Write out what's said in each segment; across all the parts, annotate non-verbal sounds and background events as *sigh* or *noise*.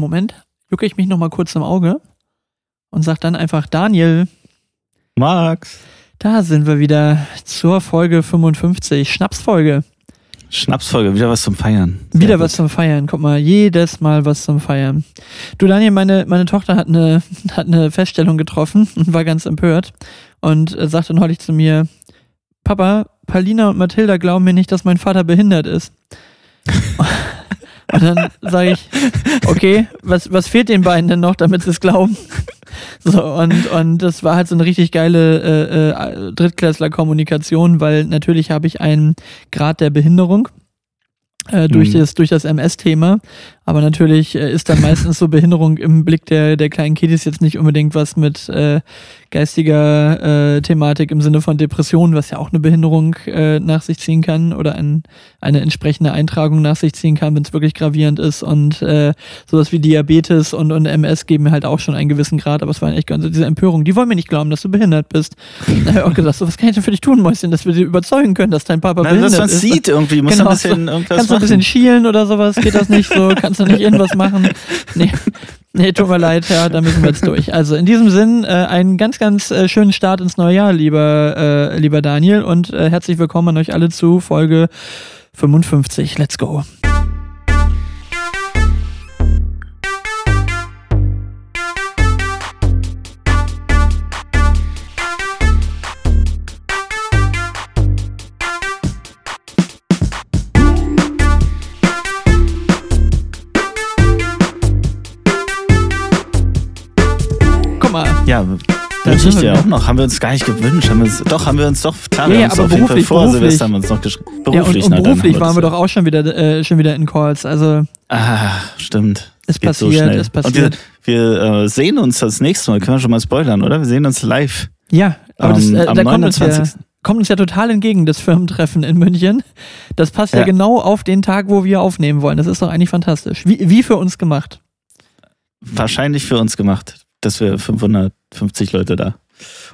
Moment, jucke ich mich nochmal kurz im Auge und sag dann einfach Daniel. Max. Da sind wir wieder zur Folge 55, Schnapsfolge. Schnapsfolge, wieder was zum Feiern. Sehr wieder gut. was zum Feiern. Guck mal, jedes Mal was zum Feiern. Du Daniel, meine, meine Tochter hat eine, *laughs* hat eine Feststellung getroffen und war ganz empört und äh, sagte neulich zu mir, Papa, Paulina und Mathilda glauben mir nicht, dass mein Vater behindert ist. *laughs* Und dann sage ich, okay, was, was fehlt den beiden denn noch, damit sie es glauben? So, und, und das war halt so eine richtig geile äh, äh, Drittklässler-Kommunikation, weil natürlich habe ich einen Grad der Behinderung äh, durch, mhm. das, durch das MS-Thema. Aber natürlich äh, ist dann meistens so Behinderung im Blick der, der kleinen Kiddies jetzt nicht unbedingt was mit äh, geistiger äh, Thematik im Sinne von Depression, was ja auch eine Behinderung äh, nach sich ziehen kann oder ein, eine entsprechende Eintragung nach sich ziehen kann, wenn es wirklich gravierend ist. Und äh, sowas wie Diabetes und, und MS geben mir halt auch schon einen gewissen Grad, aber es war echt ganz diese Empörung. Die wollen mir nicht glauben, dass du behindert bist. Da habe ich auch *laughs* gesagt, so, was kann ich denn für dich tun, Mäuschen, dass wir dir überzeugen können, dass dein Papa Na, behindert ist. Dass man sieht irgendwie, muss *laughs* genau, ein bisschen irgendwas Kannst du ein bisschen schielen oder sowas, geht das nicht so? Kannst du nicht irgendwas machen? *laughs* Nee, nee, tut mir leid, ja, da müssen wir jetzt durch. Also in diesem Sinn, äh, einen ganz, ganz äh, schönen Start ins neue Jahr, lieber, äh, lieber Daniel, und äh, herzlich willkommen an euch alle zu Folge 55. Let's go. Ja, wünsche ich dir auch noch. Haben wir uns gar nicht gewünscht. Haben wir uns, doch, haben wir uns doch, klar, ja, wir ja, haben uns auf jeden Fall vor beruflich. Silvester haben wir uns noch geschrieben. Beruflich, ja, und, und beruflich waren wir doch auch schon wieder, äh, schon wieder in Calls. Also, ah, stimmt. Es passiert, so es passiert. Und wir, wir äh, sehen uns das nächste Mal, können wir schon mal spoilern, oder? Wir sehen uns live. Ja, aber das, äh, am da 29. Kommt uns, ja, kommt uns ja total entgegen, das Firmentreffen in München. Das passt ja. ja genau auf den Tag, wo wir aufnehmen wollen. Das ist doch eigentlich fantastisch. Wie, wie für uns gemacht. Wahrscheinlich für uns gemacht dass wir 550 Leute da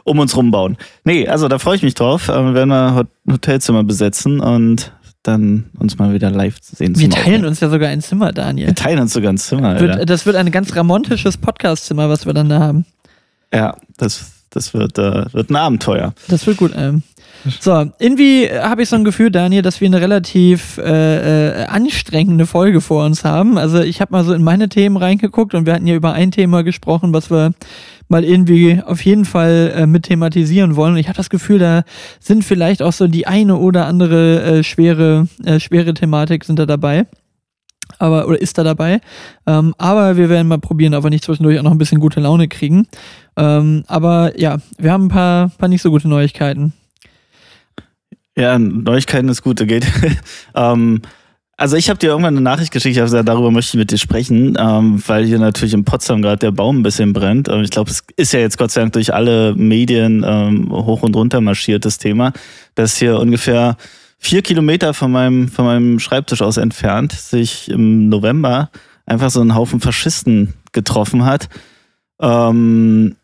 um uns rumbauen. Nee, also da freue ich mich drauf. Wir werden wir Hotelzimmer besetzen und dann uns mal wieder live sehen. Wir teilen Aufnehmen. uns ja sogar ein Zimmer, Daniel. Wir teilen uns sogar ein Zimmer. Wird, das wird ein ganz ramontisches Podcast-Zimmer, was wir dann da haben. Ja, das, das wird, äh, wird ein Abenteuer. Das wird gut. Ähm. So, irgendwie habe ich so ein Gefühl, Daniel, dass wir eine relativ äh, äh, anstrengende Folge vor uns haben. Also ich habe mal so in meine Themen reingeguckt und wir hatten ja über ein Thema gesprochen, was wir mal irgendwie auf jeden Fall äh, mit thematisieren wollen. Und ich habe das Gefühl, da sind vielleicht auch so die eine oder andere äh, schwere, äh, schwere Thematik sind da dabei aber oder ist da dabei. Ähm, aber wir werden mal probieren, ob wir nicht zwischendurch auch noch ein bisschen gute Laune kriegen. Ähm, aber ja, wir haben ein paar, paar nicht so gute Neuigkeiten. Ja, Neuigkeiten ist gut, geht. *laughs* ähm, also ich habe dir irgendwann eine Nachricht geschickt, ich habe gesagt, darüber möchte ich mit dir sprechen, ähm, weil hier natürlich in Potsdam gerade der Baum ein bisschen brennt. Und ich glaube, es ist ja jetzt Gott sei Dank durch alle Medien ähm, hoch und runter marschiert, das Thema, dass hier ungefähr vier Kilometer von meinem, von meinem Schreibtisch aus entfernt sich im November einfach so ein Haufen Faschisten getroffen hat. Ähm,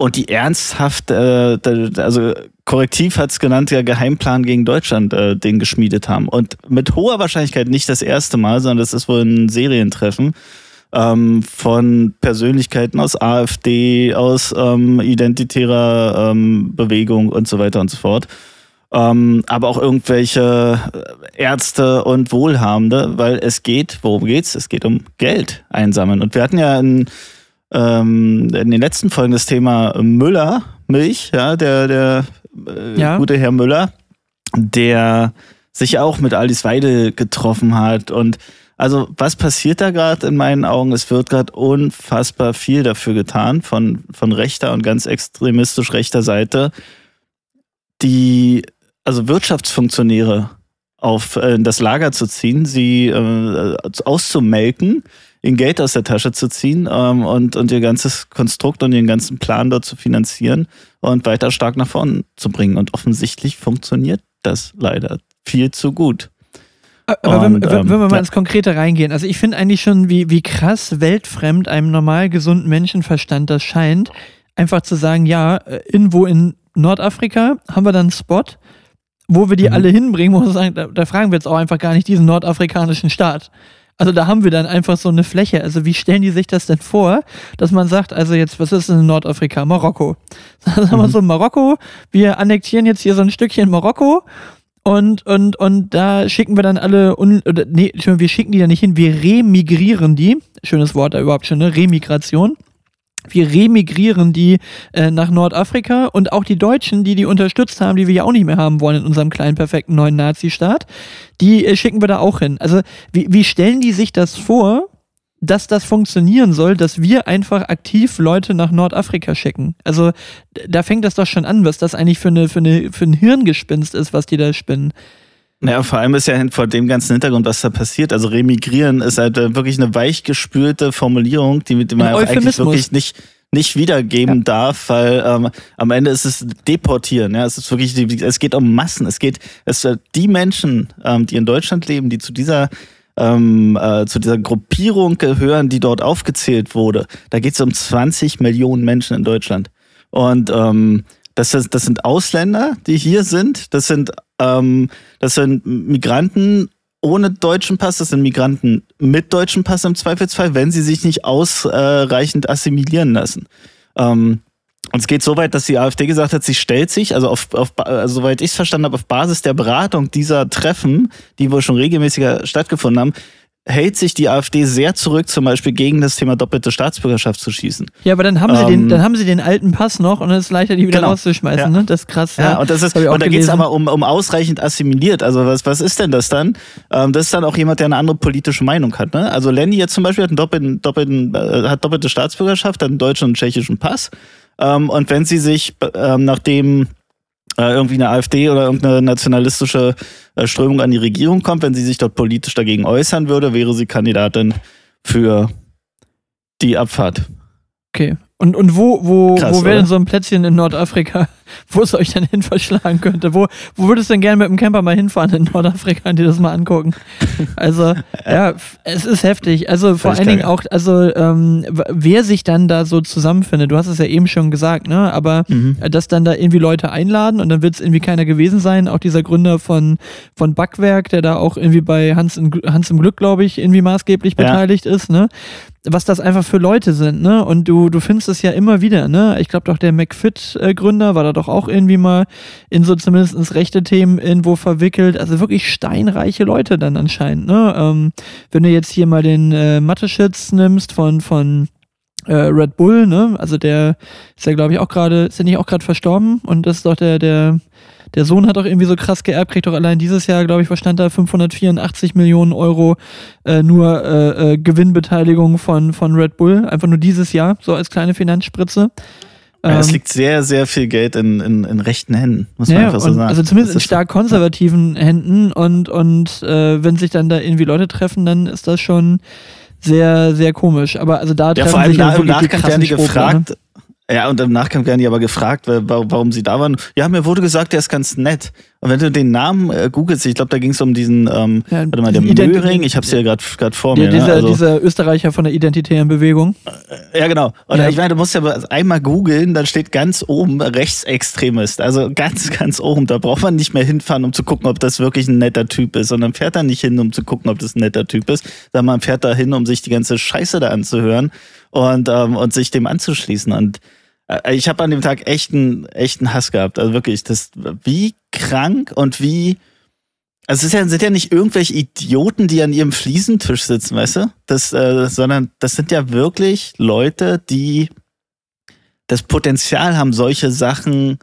und die ernsthaft, äh, also Korrektiv hat es genannt, ja Geheimplan gegen Deutschland äh, den geschmiedet haben. Und mit hoher Wahrscheinlichkeit nicht das erste Mal, sondern das ist wohl ein Serientreffen ähm, von Persönlichkeiten aus AfD, aus ähm, identitärer ähm, Bewegung und so weiter und so fort. Ähm, aber auch irgendwelche Ärzte und Wohlhabende, weil es geht, worum geht's? Es geht um Geld einsammeln. Und wir hatten ja in, ähm, in den letzten Folgen das Thema Müller, Milch, ja, der, der äh, ja. gute Herr Müller, der sich auch mit Alice Weide getroffen hat. Und also, was passiert da gerade in meinen Augen? Es wird gerade unfassbar viel dafür getan von, von rechter und ganz extremistisch rechter Seite, die, also Wirtschaftsfunktionäre auf äh, das Lager zu ziehen, sie äh, auszumelken ihnen Geld aus der Tasche zu ziehen ähm, und, und ihr ganzes Konstrukt und ihren ganzen Plan dort zu finanzieren und weiter stark nach vorne zu bringen. Und offensichtlich funktioniert das leider viel zu gut. Aber und, wenn, wenn, wir mal ja. ins Konkrete reingehen, also ich finde eigentlich schon, wie, wie krass weltfremd einem normal gesunden Menschenverstand das scheint, einfach zu sagen, ja, äh, irgendwo in Nordafrika haben wir dann einen Spot, wo wir die mhm. alle hinbringen, wo wir sagen, da, da fragen wir jetzt auch einfach gar nicht diesen nordafrikanischen Staat. Also da haben wir dann einfach so eine Fläche. Also wie stellen die sich das denn vor, dass man sagt, also jetzt, was ist in Nordafrika? Marokko. *laughs* Sagen wir mhm. so, Marokko, wir annektieren jetzt hier so ein Stückchen Marokko und, und, und da schicken wir dann alle, un, oder, nee, wir schicken die da nicht hin, wir remigrieren die. Schönes Wort da überhaupt schon, ne? Remigration wir remigrieren die äh, nach Nordafrika und auch die Deutschen, die die unterstützt haben, die wir ja auch nicht mehr haben wollen in unserem kleinen perfekten neuen Nazi-Staat, die äh, schicken wir da auch hin. Also wie, wie stellen die sich das vor, dass das funktionieren soll, dass wir einfach aktiv Leute nach Nordafrika schicken? Also da fängt das doch schon an, was das eigentlich für, eine, für, eine, für ein Hirngespinst ist, was die da spinnen. Naja, vor allem ist ja vor dem ganzen Hintergrund, was da passiert. Also remigrieren ist halt äh, wirklich eine weichgespülte Formulierung, die mit dem man eigentlich wirklich nicht nicht wiedergeben ja. darf, weil ähm, am Ende ist es deportieren. Ja, es ist wirklich, es geht um Massen. Es geht, es äh, die Menschen, ähm, die in Deutschland leben, die zu dieser ähm, äh, zu dieser Gruppierung gehören, die dort aufgezählt wurde. Da geht es um 20 Millionen Menschen in Deutschland. Und ähm, das, das sind Ausländer, die hier sind. Das sind ähm, das sind Migranten ohne deutschen Pass, das sind Migranten mit deutschem Pass im Zweifelsfall, wenn sie sich nicht ausreichend assimilieren lassen. Ähm, und es geht so weit, dass die AfD gesagt hat, sie stellt sich, also, auf, auf, also soweit ich es verstanden habe, auf Basis der Beratung dieser Treffen, die wohl schon regelmäßiger stattgefunden haben, hält sich die AfD sehr zurück, zum Beispiel gegen das Thema doppelte Staatsbürgerschaft zu schießen. Ja, aber dann haben sie, den, ähm, dann haben sie den alten Pass noch und es ist leichter, die wieder genau. rauszuschmeißen. Ja. Ne? Das ist krass. Ja, ja. und, das ist, und da geht es aber um, um ausreichend assimiliert. Also was, was ist denn das dann? Ähm, das ist dann auch jemand, der eine andere politische Meinung hat. Ne? Also Lenny jetzt zum Beispiel hat, einen doppelten, doppelten, äh, hat doppelte Staatsbürgerschaft, hat einen deutschen und tschechischen Pass. Ähm, und wenn sie sich, ähm, nachdem äh, irgendwie eine AfD oder irgendeine nationalistische äh, Strömung an die Regierung kommt, wenn sie sich dort politisch dagegen äußern würde, wäre sie Kandidatin für die Abfahrt. Okay. Und, und wo, wo, Krass, wo wäre denn so ein Plätzchen in Nordafrika, *laughs* wo es euch dann hin verschlagen könnte? Wo, wo würdest du denn gerne mit dem Camper mal hinfahren in Nordafrika und dir das mal angucken? Also, *laughs* ja, es ist heftig. Also vor allen Dingen auch, also ähm, wer sich dann da so zusammenfindet, du hast es ja eben schon gesagt, ne? Aber mhm. dass dann da irgendwie Leute einladen und dann wird es irgendwie keiner gewesen sein. Auch dieser Gründer von, von Backwerk, der da auch irgendwie bei Hans, in, Hans im Glück, glaube ich, irgendwie maßgeblich ja. beteiligt ist, ne? Was das einfach für Leute sind, ne? Und du, du findest es ja immer wieder, ne? Ich glaube doch, der McFit-Gründer war da doch auch irgendwie mal in so zumindest rechte Themen irgendwo verwickelt. Also wirklich steinreiche Leute dann anscheinend, ne? Ähm, wenn du jetzt hier mal den äh, Mathe-Schitz nimmst von, von äh, Red Bull, ne? Also der ist ja, glaube ich, auch gerade, ist ja nicht auch gerade verstorben und das ist doch der, der der Sohn hat auch irgendwie so krass geerbt, kriegt doch allein dieses Jahr, glaube ich, was stand da, 584 Millionen Euro äh, nur äh, äh, Gewinnbeteiligung von, von Red Bull. Einfach nur dieses Jahr, so als kleine Finanzspritze. Ja, es ähm, liegt sehr, sehr viel Geld in, in, in rechten Händen, muss man ja, einfach so sagen. Also zumindest in stark konservativen Händen und, und äh, wenn sich dann da irgendwie Leute treffen, dann ist das schon sehr, sehr komisch. Aber also da ja, treffen vor allem sich ja im Nachgang werden die gefragt, ne? Ja, und im Nachgang werden die aber gefragt, warum sie da waren. Ja, mir wurde gesagt, der ist ganz nett. Und wenn du den Namen äh, googelst, ich glaube, da ging es um diesen, ähm, ja, warte mal, der Möhring, ich habe es hier gerade vor mir. Ja, dieser, ne? also, dieser Österreicher von der identitären Bewegung. Äh, ja, genau. Und ja. ich meine, du musst ja einmal googeln, dann steht ganz oben Rechtsextremist. Also ganz, ganz oben. Da braucht man nicht mehr hinfahren, um zu gucken, ob das wirklich ein netter Typ ist. Und dann fährt er nicht hin, um zu gucken, ob das ein netter Typ ist, sondern man fährt da hin, um sich die ganze Scheiße da anzuhören und, ähm, und sich dem anzuschließen. Und ich habe an dem Tag echten, echten Hass gehabt. Also wirklich, das wie krank und wie. Also es ja, sind ja nicht irgendwelche Idioten, die an ihrem Fliesentisch sitzen, weißt du? Das, äh, sondern das sind ja wirklich Leute, die das Potenzial haben, solche Sachen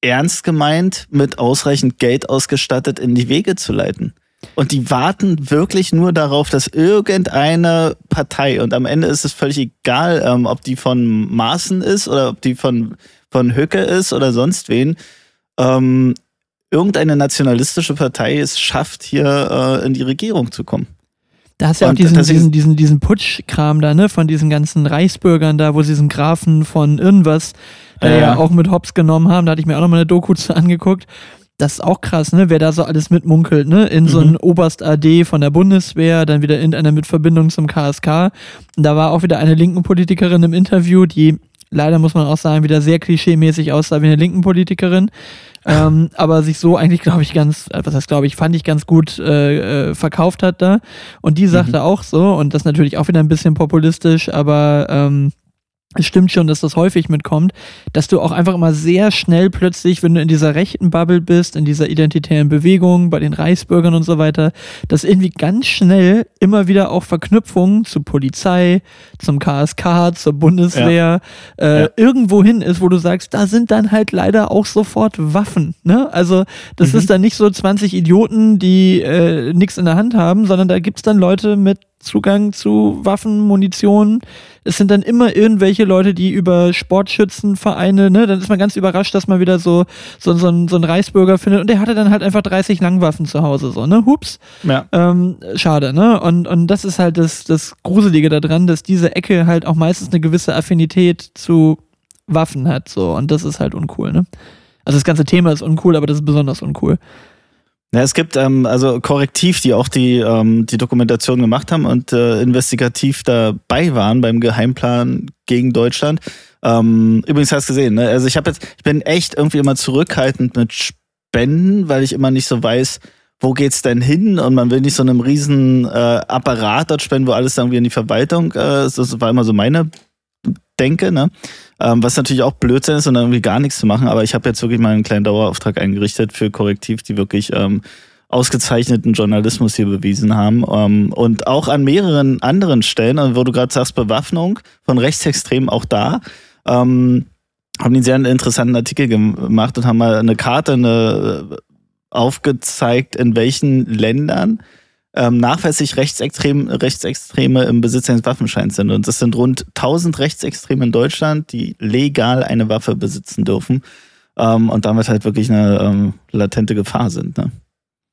ernst gemeint mit ausreichend Geld ausgestattet in die Wege zu leiten. Und die warten wirklich nur darauf, dass irgendeine Partei, und am Ende ist es völlig egal, ähm, ob die von Maaßen ist oder ob die von, von Höcke ist oder sonst wen, ähm, irgendeine nationalistische Partei es schafft, hier äh, in die Regierung zu kommen. Da hast du ja auch diesen, diesen, diesen, diesen Putschkram da, ne, von diesen ganzen Reichsbürgern da, wo sie diesen Grafen von irgendwas äh, ja auch mit Hops genommen haben. Da hatte ich mir auch nochmal eine Doku zu angeguckt das ist auch krass, ne? Wer da so alles mitmunkelt, ne? In mhm. so ein Oberst AD von der Bundeswehr, dann wieder irgendeiner mit Verbindung zum KSK. Und da war auch wieder eine linken Politikerin im Interview, die leider muss man auch sagen, wieder sehr klischeemäßig aussah wie eine linken Politikerin. ähm, *laughs* aber sich so eigentlich, glaube ich, ganz, äh, was heißt, glaube ich, fand ich ganz gut äh, äh, verkauft hat da. Und die sagte mhm. auch so, und das natürlich auch wieder ein bisschen populistisch, aber ähm, es stimmt schon, dass das häufig mitkommt, dass du auch einfach immer sehr schnell plötzlich, wenn du in dieser rechten Bubble bist, in dieser identitären Bewegung, bei den Reichsbürgern und so weiter, dass irgendwie ganz schnell immer wieder auch Verknüpfungen zur Polizei, zum KSK, zur Bundeswehr, ja. Äh, ja. irgendwo hin ist, wo du sagst, da sind dann halt leider auch sofort Waffen. Ne? Also das mhm. ist dann nicht so 20 Idioten, die äh, nichts in der Hand haben, sondern da gibt's dann Leute mit Zugang zu Waffen, Munition. Es sind dann immer irgendwelche Leute, die über Sportschützenvereine, ne, dann ist man ganz überrascht, dass man wieder so, so, so, ein, so einen Reichsbürger findet und der hatte dann halt einfach 30 Langwaffen zu Hause, so, ne, hups. Ja. Ähm, schade, ne, und, und das ist halt das, das Gruselige daran, dass diese Ecke halt auch meistens eine gewisse Affinität zu Waffen hat, so, und das ist halt uncool, ne. Also das ganze Thema ist uncool, aber das ist besonders uncool. Ja, es gibt ähm, also Korrektiv, die auch die, ähm, die Dokumentation gemacht haben und äh, investigativ dabei waren beim Geheimplan gegen Deutschland. Ähm, übrigens hast du gesehen, ne? Also ich habe jetzt, ich bin echt irgendwie immer zurückhaltend mit Spenden, weil ich immer nicht so weiß, wo geht's denn hin? Und man will nicht so einem riesen äh, Apparat dort spenden, wo alles irgendwie in die Verwaltung. Äh, das war immer so meine Denke, ne? Ähm, was natürlich auch Blödsinn ist und dann irgendwie gar nichts zu machen. Aber ich habe jetzt wirklich mal einen kleinen Dauerauftrag eingerichtet für Korrektiv, die wirklich ähm, ausgezeichneten Journalismus hier bewiesen haben. Ähm, und auch an mehreren anderen Stellen, wo du gerade sagst, Bewaffnung von Rechtsextremen auch da. Ähm, haben einen sehr interessanten Artikel gemacht und haben mal eine Karte eine, aufgezeigt, in welchen Ländern ähm, nachweislich Rechtsextrem, Rechtsextreme im Besitz eines Waffenscheins sind. Und das sind rund 1000 Rechtsextreme in Deutschland, die legal eine Waffe besitzen dürfen ähm, und damit halt wirklich eine ähm, latente Gefahr sind. Ne?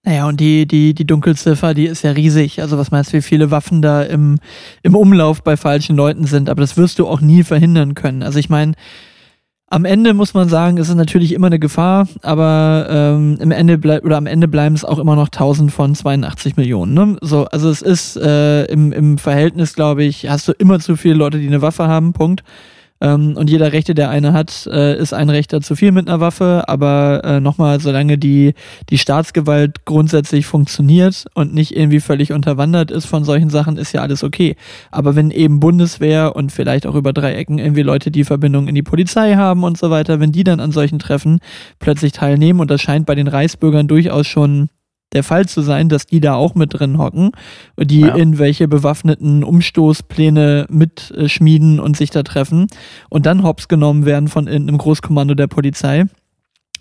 Naja, und die, die, die Dunkelziffer, die ist ja riesig. Also was meinst du, wie viele Waffen da im, im Umlauf bei falschen Leuten sind? Aber das wirst du auch nie verhindern können. Also ich meine, am Ende muss man sagen, ist es natürlich immer eine Gefahr, aber ähm, im Ende bleibt oder am Ende bleiben es auch immer noch 1000 von 82 Millionen. Ne? So, also es ist äh, im, im Verhältnis, glaube ich, hast du immer zu viele Leute, die eine Waffe haben. Punkt. Ähm, und jeder Rechte, der eine hat, äh, ist ein Rechter zu viel mit einer Waffe. Aber äh, nochmal, solange die, die Staatsgewalt grundsätzlich funktioniert und nicht irgendwie völlig unterwandert ist von solchen Sachen, ist ja alles okay. Aber wenn eben Bundeswehr und vielleicht auch über drei Ecken irgendwie Leute, die Verbindung in die Polizei haben und so weiter, wenn die dann an solchen Treffen plötzlich teilnehmen, und das scheint bei den Reichsbürgern durchaus schon der Fall zu sein, dass die da auch mit drin hocken, die ja. in welche bewaffneten Umstoßpläne mitschmieden und sich da treffen und dann hops genommen werden von einem Großkommando der Polizei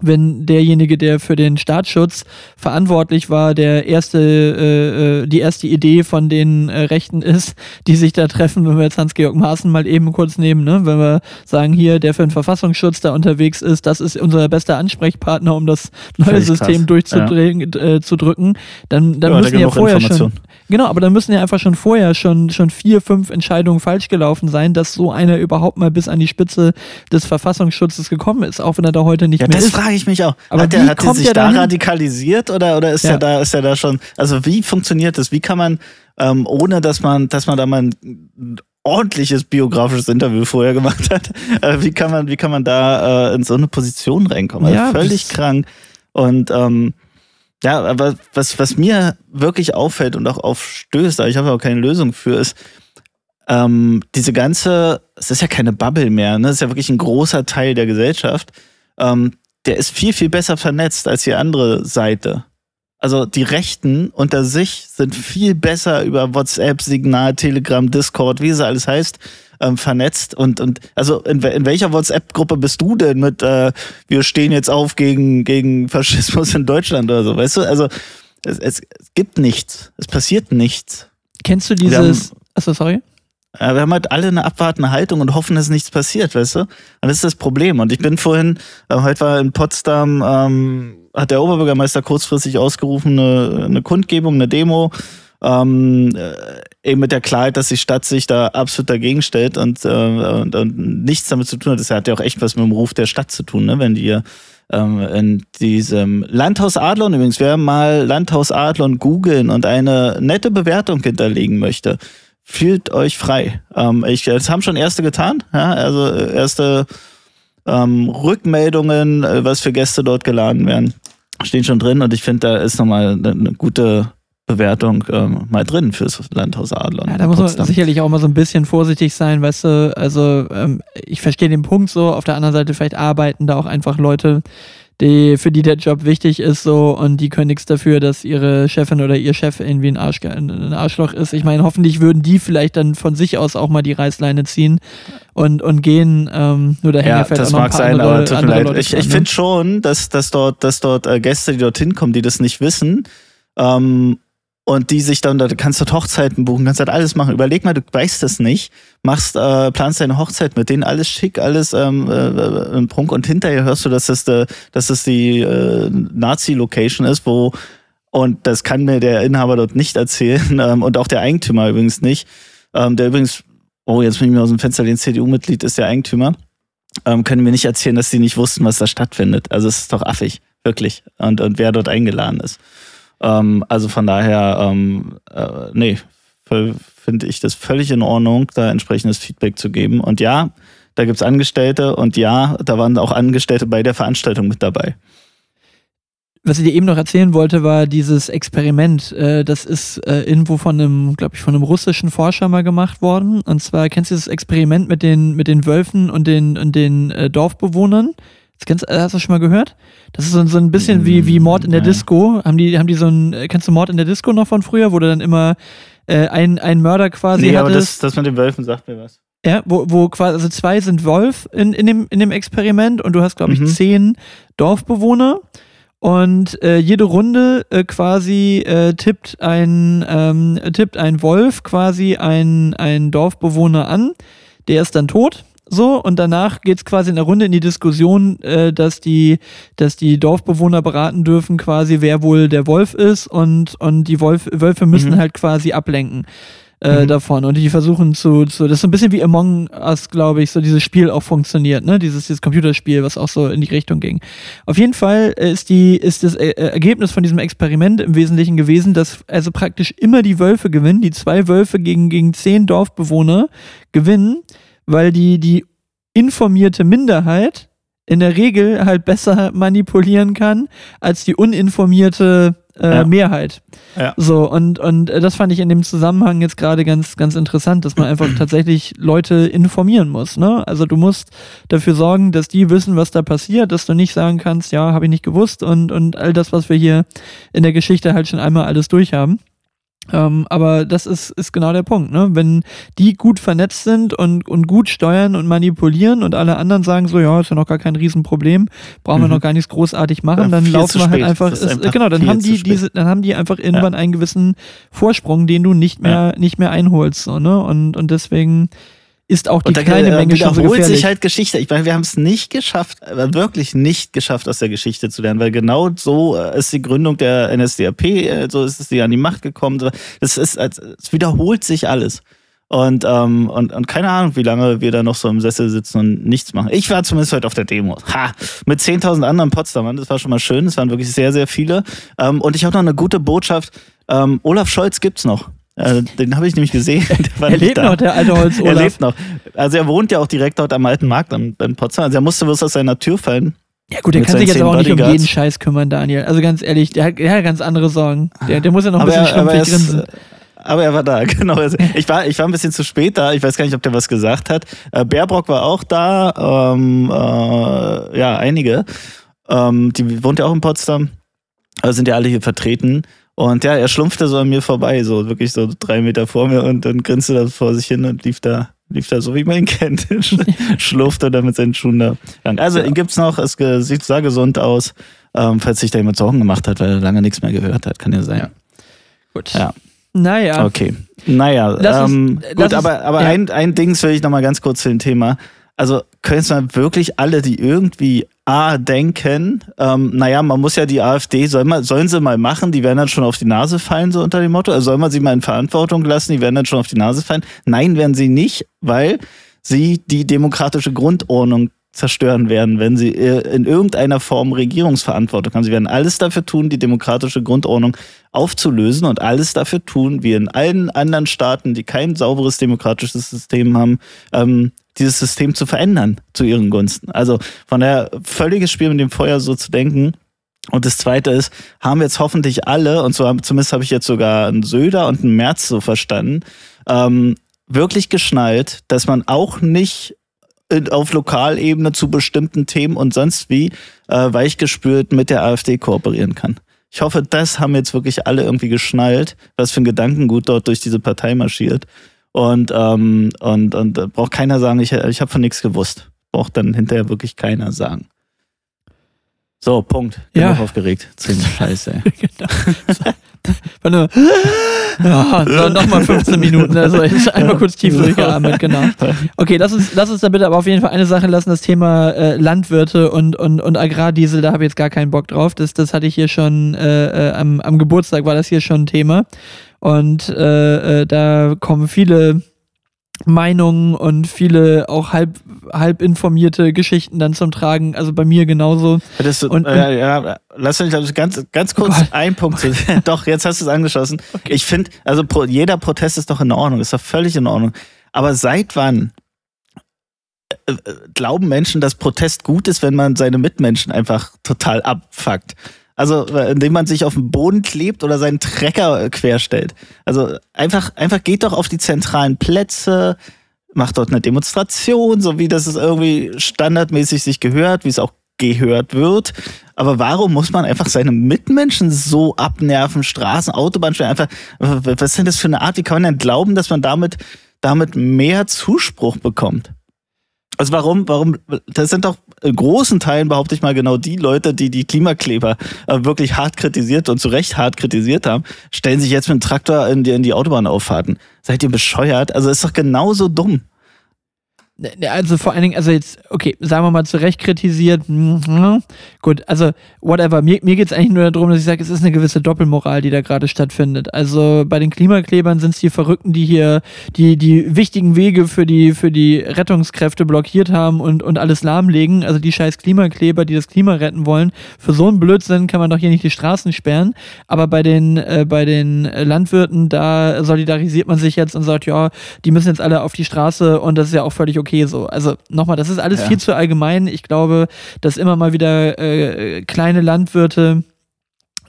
wenn derjenige, der für den Staatsschutz verantwortlich war, der erste, äh, äh, die erste Idee von den äh, Rechten ist, die sich da treffen, wenn wir jetzt Hans-Georg Maaßen mal eben kurz nehmen, ne? wenn wir sagen, hier, der für den Verfassungsschutz da unterwegs ist, das ist unser bester Ansprechpartner, um das neue System durchzudrücken, ja. äh, zu drücken, dann, dann ja, müssen ja vorher schon Genau, aber dann müssen ja einfach schon vorher schon, schon vier, fünf Entscheidungen falsch gelaufen sein, dass so einer überhaupt mal bis an die Spitze des Verfassungsschutzes gekommen ist, auch wenn er da heute nicht ja, mehr ist. Das frage ich mich auch. Aber hat der, hat der sich da dahin? radikalisiert oder, oder ist ja. er da, ist er da schon, also wie funktioniert das? Wie kann man, ähm, ohne dass man, dass man da mal ein ordentliches biografisches Interview vorher gemacht hat, *laughs* äh, wie kann man, wie kann man da äh, in so eine Position reinkommen? Also ja, völlig krank. Und ähm, ja, aber was, was mir wirklich auffällt und auch aufstößt, aber ich habe auch keine Lösung für, ist, ähm, diese ganze, es ist ja keine Bubble mehr, ne? Es ist ja wirklich ein großer Teil der Gesellschaft. Ähm, der ist viel, viel besser vernetzt als die andere Seite. Also die Rechten unter sich sind viel besser über WhatsApp, Signal, Telegram, Discord, wie es alles heißt, ähm, vernetzt und und also in, in welcher WhatsApp-Gruppe bist du denn mit äh, wir stehen jetzt auf gegen gegen Faschismus in Deutschland oder so, weißt du? Also es, es, es gibt nichts, es passiert nichts. Kennst du dieses? Achso, sorry. Ja, wir haben halt alle eine abwartende Haltung und hoffen, dass nichts passiert, weißt du? Und das ist das Problem. Und ich bin vorhin, äh, heute war in Potsdam, ähm, hat der Oberbürgermeister kurzfristig ausgerufen, eine, eine Kundgebung, eine Demo ähm, äh, eben mit der Klarheit, dass die Stadt sich da absolut dagegen stellt und, äh, und, und nichts damit zu tun hat. Das hat ja auch echt was mit dem Ruf der Stadt zu tun, ne? wenn die ähm, in diesem Landhaus Adlon übrigens, wer mal Landhaus Adlon googeln und eine nette Bewertung hinterlegen möchte, fühlt euch frei. Ähm, ich, das haben schon erste getan, ja, also äh, erste ähm, Rückmeldungen, äh, was für Gäste dort geladen werden, stehen schon drin und ich finde, da ist nochmal eine gute Bewertung ähm, mal drin fürs Landhaus Adlon. Ja, da muss man sicherlich auch mal so ein bisschen vorsichtig sein, weißt du, also ähm, ich verstehe den Punkt so, auf der anderen Seite vielleicht arbeiten da auch einfach Leute, die, für die der Job wichtig ist so und die können nichts dafür, dass ihre Chefin oder ihr Chef irgendwie ein, Arsch, ein Arschloch ist. Ich meine, hoffentlich würden die vielleicht dann von sich aus auch mal die Reißleine ziehen und, und gehen. Ähm, nur da ja, das mag sein, andere, aber tut mir leid. Ich, ich finde schon, dass, dass dort, dass dort äh, Gäste, die dorthin kommen, die das nicht wissen, ähm, und die sich dann, da kannst du Hochzeiten buchen, kannst halt alles machen. Überleg mal, du weißt das nicht, machst, äh, planst deine Hochzeit mit denen, alles schick, alles ähm, äh, im Prunk und hinterher hörst du, dass das, de, dass das die äh, Nazi-Location ist, wo und das kann mir der Inhaber dort nicht erzählen *laughs* ähm, und auch der Eigentümer übrigens nicht. Ähm, der übrigens, oh, jetzt bin ich mir aus dem Fenster, den CDU-Mitglied ist der Eigentümer, ähm, können mir nicht erzählen, dass die nicht wussten, was da stattfindet. Also es ist doch affig, wirklich. Und, und wer dort eingeladen ist. Ähm, also von daher, ähm, äh, nee, finde ich das völlig in Ordnung, da entsprechendes Feedback zu geben. Und ja, da gibt es Angestellte und ja, da waren auch Angestellte bei der Veranstaltung mit dabei. Was ich dir eben noch erzählen wollte, war dieses Experiment. Äh, das ist äh, irgendwo von einem, glaube ich, von einem russischen Forscher mal gemacht worden. Und zwar kennst du das Experiment mit den, mit den Wölfen und den, und den äh, Dorfbewohnern? Das kennst, hast du schon mal gehört? Das ist so, so ein bisschen wie, wie Mord in der Disco. Haben die, haben die so ein, kennst du Mord in der Disco noch von früher, wo du dann immer äh, ein, ein Mörder quasi nee, hattest? aber das, das mit den Wölfen sagt mir was. Ja, wo, wo quasi, also zwei sind Wolf in, in, dem, in dem Experiment und du hast, glaube ich, mhm. zehn Dorfbewohner. Und äh, jede Runde äh, quasi äh, tippt ein ähm, tippt ein Wolf quasi ein, ein Dorfbewohner an. Der ist dann tot so, und danach geht's quasi in der Runde in die Diskussion, äh, dass die, dass die Dorfbewohner beraten dürfen, quasi, wer wohl der Wolf ist und, und die Wolf, Wölfe müssen mhm. halt quasi ablenken. Äh, mhm. davon und die versuchen zu, zu, das ist so ein bisschen wie Among Us, glaube ich, so dieses Spiel auch funktioniert, ne, dieses, dieses Computerspiel, was auch so in die Richtung ging. Auf jeden Fall ist die, ist das äh, Ergebnis von diesem Experiment im Wesentlichen gewesen, dass also praktisch immer die Wölfe gewinnen, die zwei Wölfe gegen, gegen zehn Dorfbewohner gewinnen weil die, die informierte Minderheit in der Regel halt besser manipulieren kann als die uninformierte äh, ja. Mehrheit. Ja. So, und, und das fand ich in dem Zusammenhang jetzt gerade ganz, ganz interessant, dass man *clears throat* einfach tatsächlich Leute informieren muss. Ne? Also du musst dafür sorgen, dass die wissen, was da passiert, dass du nicht sagen kannst, ja, habe ich nicht gewusst und, und all das, was wir hier in der Geschichte halt schon einmal alles durchhaben. Ähm, aber das ist, ist genau der Punkt, ne? Wenn die gut vernetzt sind und, und gut steuern und manipulieren und alle anderen sagen so, ja, ist ja noch gar kein Riesenproblem, brauchen mhm. wir noch gar nichts großartig machen, ja, dann laufen wir halt einfach, ist, einfach genau, dann haben die diese, dann haben die einfach irgendwann ja. einen gewissen Vorsprung, den du nicht mehr, ja. nicht mehr einholst, so, ne? Und, und deswegen, ist auch die und kleine Menge schon so gefährlich. sich halt Geschichte. Ich meine, wir haben es nicht geschafft, wirklich nicht geschafft, aus der Geschichte zu lernen, weil genau so äh, ist die Gründung der NSDAP, äh, so ist es die an die Macht gekommen. Es ist, es wiederholt sich alles. Und, ähm, und, und keine Ahnung, wie lange wir da noch so im Sessel sitzen und nichts machen. Ich war zumindest heute auf der Demo. Ha! Mit 10.000 anderen Potsdamern. Das war schon mal schön. Es waren wirklich sehr, sehr viele. Ähm, und ich habe noch eine gute Botschaft. Ähm, Olaf Scholz gibt's noch. Äh, den habe ich nämlich gesehen. *laughs* er lebt noch, der alte Holz Olaf. Er lebt noch. Also er wohnt ja auch direkt dort am alten Markt in, in Potsdam. Also er musste bloß aus seiner Tür fallen. Ja gut, der kann sich jetzt aber auch nicht um jeden Scheiß kümmern, Daniel. Also ganz ehrlich, der hat, der hat ganz andere Sorgen. Der, der muss ja noch ein aber bisschen schlumpfig grinsen. Aber er war da, *laughs* genau. Also ich war, ich war ein bisschen zu spät da. Ich weiß gar nicht, ob der was gesagt hat. Äh, Baerbrock war auch da. Ähm, äh, ja, einige. Ähm, die wohnt ja auch in Potsdam. Also sind ja alle hier vertreten. Und ja, er schlumpfte so an mir vorbei, so wirklich so drei Meter vor mir und dann grinste da vor sich hin und lief da, lief da so, wie man ihn *laughs* kennt. Schlurfte da mit seinen Schuhen da lang. Also, ja. ihn gibt's noch, es sieht sehr gesund aus. Ähm, falls sich da jemand Sorgen gemacht hat, weil er lange nichts mehr gehört hat, kann ja sein. Ja. Gut. Ja. Naja. Okay. Naja, ähm, uns, gut, aber, aber ja. ein, ein Ding will ich nochmal ganz kurz zu dem Thema. Also können es mal wirklich alle, die irgendwie A denken, ähm, naja, man muss ja die AfD, soll man, sollen sie mal machen, die werden dann schon auf die Nase fallen, so unter dem Motto. Also soll man sie mal in Verantwortung lassen, die werden dann schon auf die Nase fallen. Nein, werden sie nicht, weil sie die demokratische Grundordnung zerstören werden, wenn sie äh, in irgendeiner Form Regierungsverantwortung haben. Sie werden alles dafür tun, die demokratische Grundordnung aufzulösen und alles dafür tun, wie in allen anderen Staaten, die kein sauberes demokratisches System haben, ähm, dieses System zu verändern zu ihren Gunsten. Also von der völliges Spiel mit dem Feuer so zu denken. Und das Zweite ist, haben jetzt hoffentlich alle, und zwar zumindest habe ich jetzt sogar einen Söder und einen März so verstanden, ähm, wirklich geschnallt, dass man auch nicht auf Lokalebene zu bestimmten Themen und sonst wie äh, weichgespült mit der AfD kooperieren kann. Ich hoffe, das haben jetzt wirklich alle irgendwie geschnallt, was für ein Gedankengut dort durch diese Partei marschiert. Und, ähm, und, und äh, braucht keiner sagen, ich, ich habe von nichts gewusst. Braucht dann hinterher wirklich keiner sagen. So, Punkt. Bin Ja. noch aufgeregt. Zehn Scheiße. *laughs* genau. *laughs* Warte mal. Ja, nochmal 15 Minuten. Also ich einmal kurz tief durchgeatmet, genau. Okay, lass uns, lass uns da bitte aber auf jeden Fall eine Sache lassen, das Thema äh, Landwirte und, und, und Agrardiesel, da habe ich jetzt gar keinen Bock drauf. Das, das hatte ich hier schon, äh, äh, am, am Geburtstag war das hier schon ein Thema. Und äh, äh, da kommen viele Meinungen und viele auch halb, halb informierte Geschichten dann zum Tragen. Also bei mir genauso. Das, Und- äh, ja, lass mich also ganz, ganz kurz Oh einen Punkt zu. *laughs* *laughs* doch, jetzt hast du es angeschossen. Ich finde, also pro, jeder Protest ist doch in Ordnung, ist doch völlig in Ordnung. Aber seit wann äh, äh, glauben Menschen, dass Protest gut ist, wenn man seine Mitmenschen einfach total abfuckt? Also, äh, indem man sich auf den Boden klebt oder seinen Trecker querstellt. Also einfach, einfach geht doch auf die zentralen Plätze, macht dort eine Demonstration, so wie das es irgendwie standardmäßig sich gehört, wie es auch gehört wird. Aber warum muss man einfach seine Mitmenschen so abnerven, Straßen, Autobahnsperren, einfach, was ist denn das für eine Art? Wie kann man denn glauben, dass man damit, damit mehr Zuspruch bekommt? Also warum, warum, das sind doch in großen Teilen, behaupte ich mal, genau die Leute, die die Klimakleber äh, wirklich hart kritisiert und zu Recht hart kritisiert haben, stellen sich jetzt mit dem Traktor in die, in die Autobahnauffahrten. Seid ihr bescheuert? Also ist doch genauso dumm. Ne, Also vor allen Dingen, also jetzt, okay, sagen wir mal zurecht kritisiert, mhm, gut, also whatever, mir, mir geht es eigentlich nur darum, dass ich sage, es ist eine gewisse Doppelmoral, die da gerade stattfindet. Also bei den Klimaklebern sind es die Verrückten, die hier die, die wichtigen Wege für die, für die Rettungskräfte blockiert haben und, und alles lahmlegen, also die scheiß Klimakleber, die das Klima retten wollen. Für so einen Blödsinn kann man doch hier nicht die Straßen sperren, aber bei den, äh, bei den Landwirten, da solidarisiert man sich jetzt und sagt, ja, die müssen jetzt alle auf die Straße und das ist ja auch völlig okay so. Also nochmal, das ist alles Ja. viel zu allgemein. Ich glaube, dass immer mal wieder äh, kleine Landwirte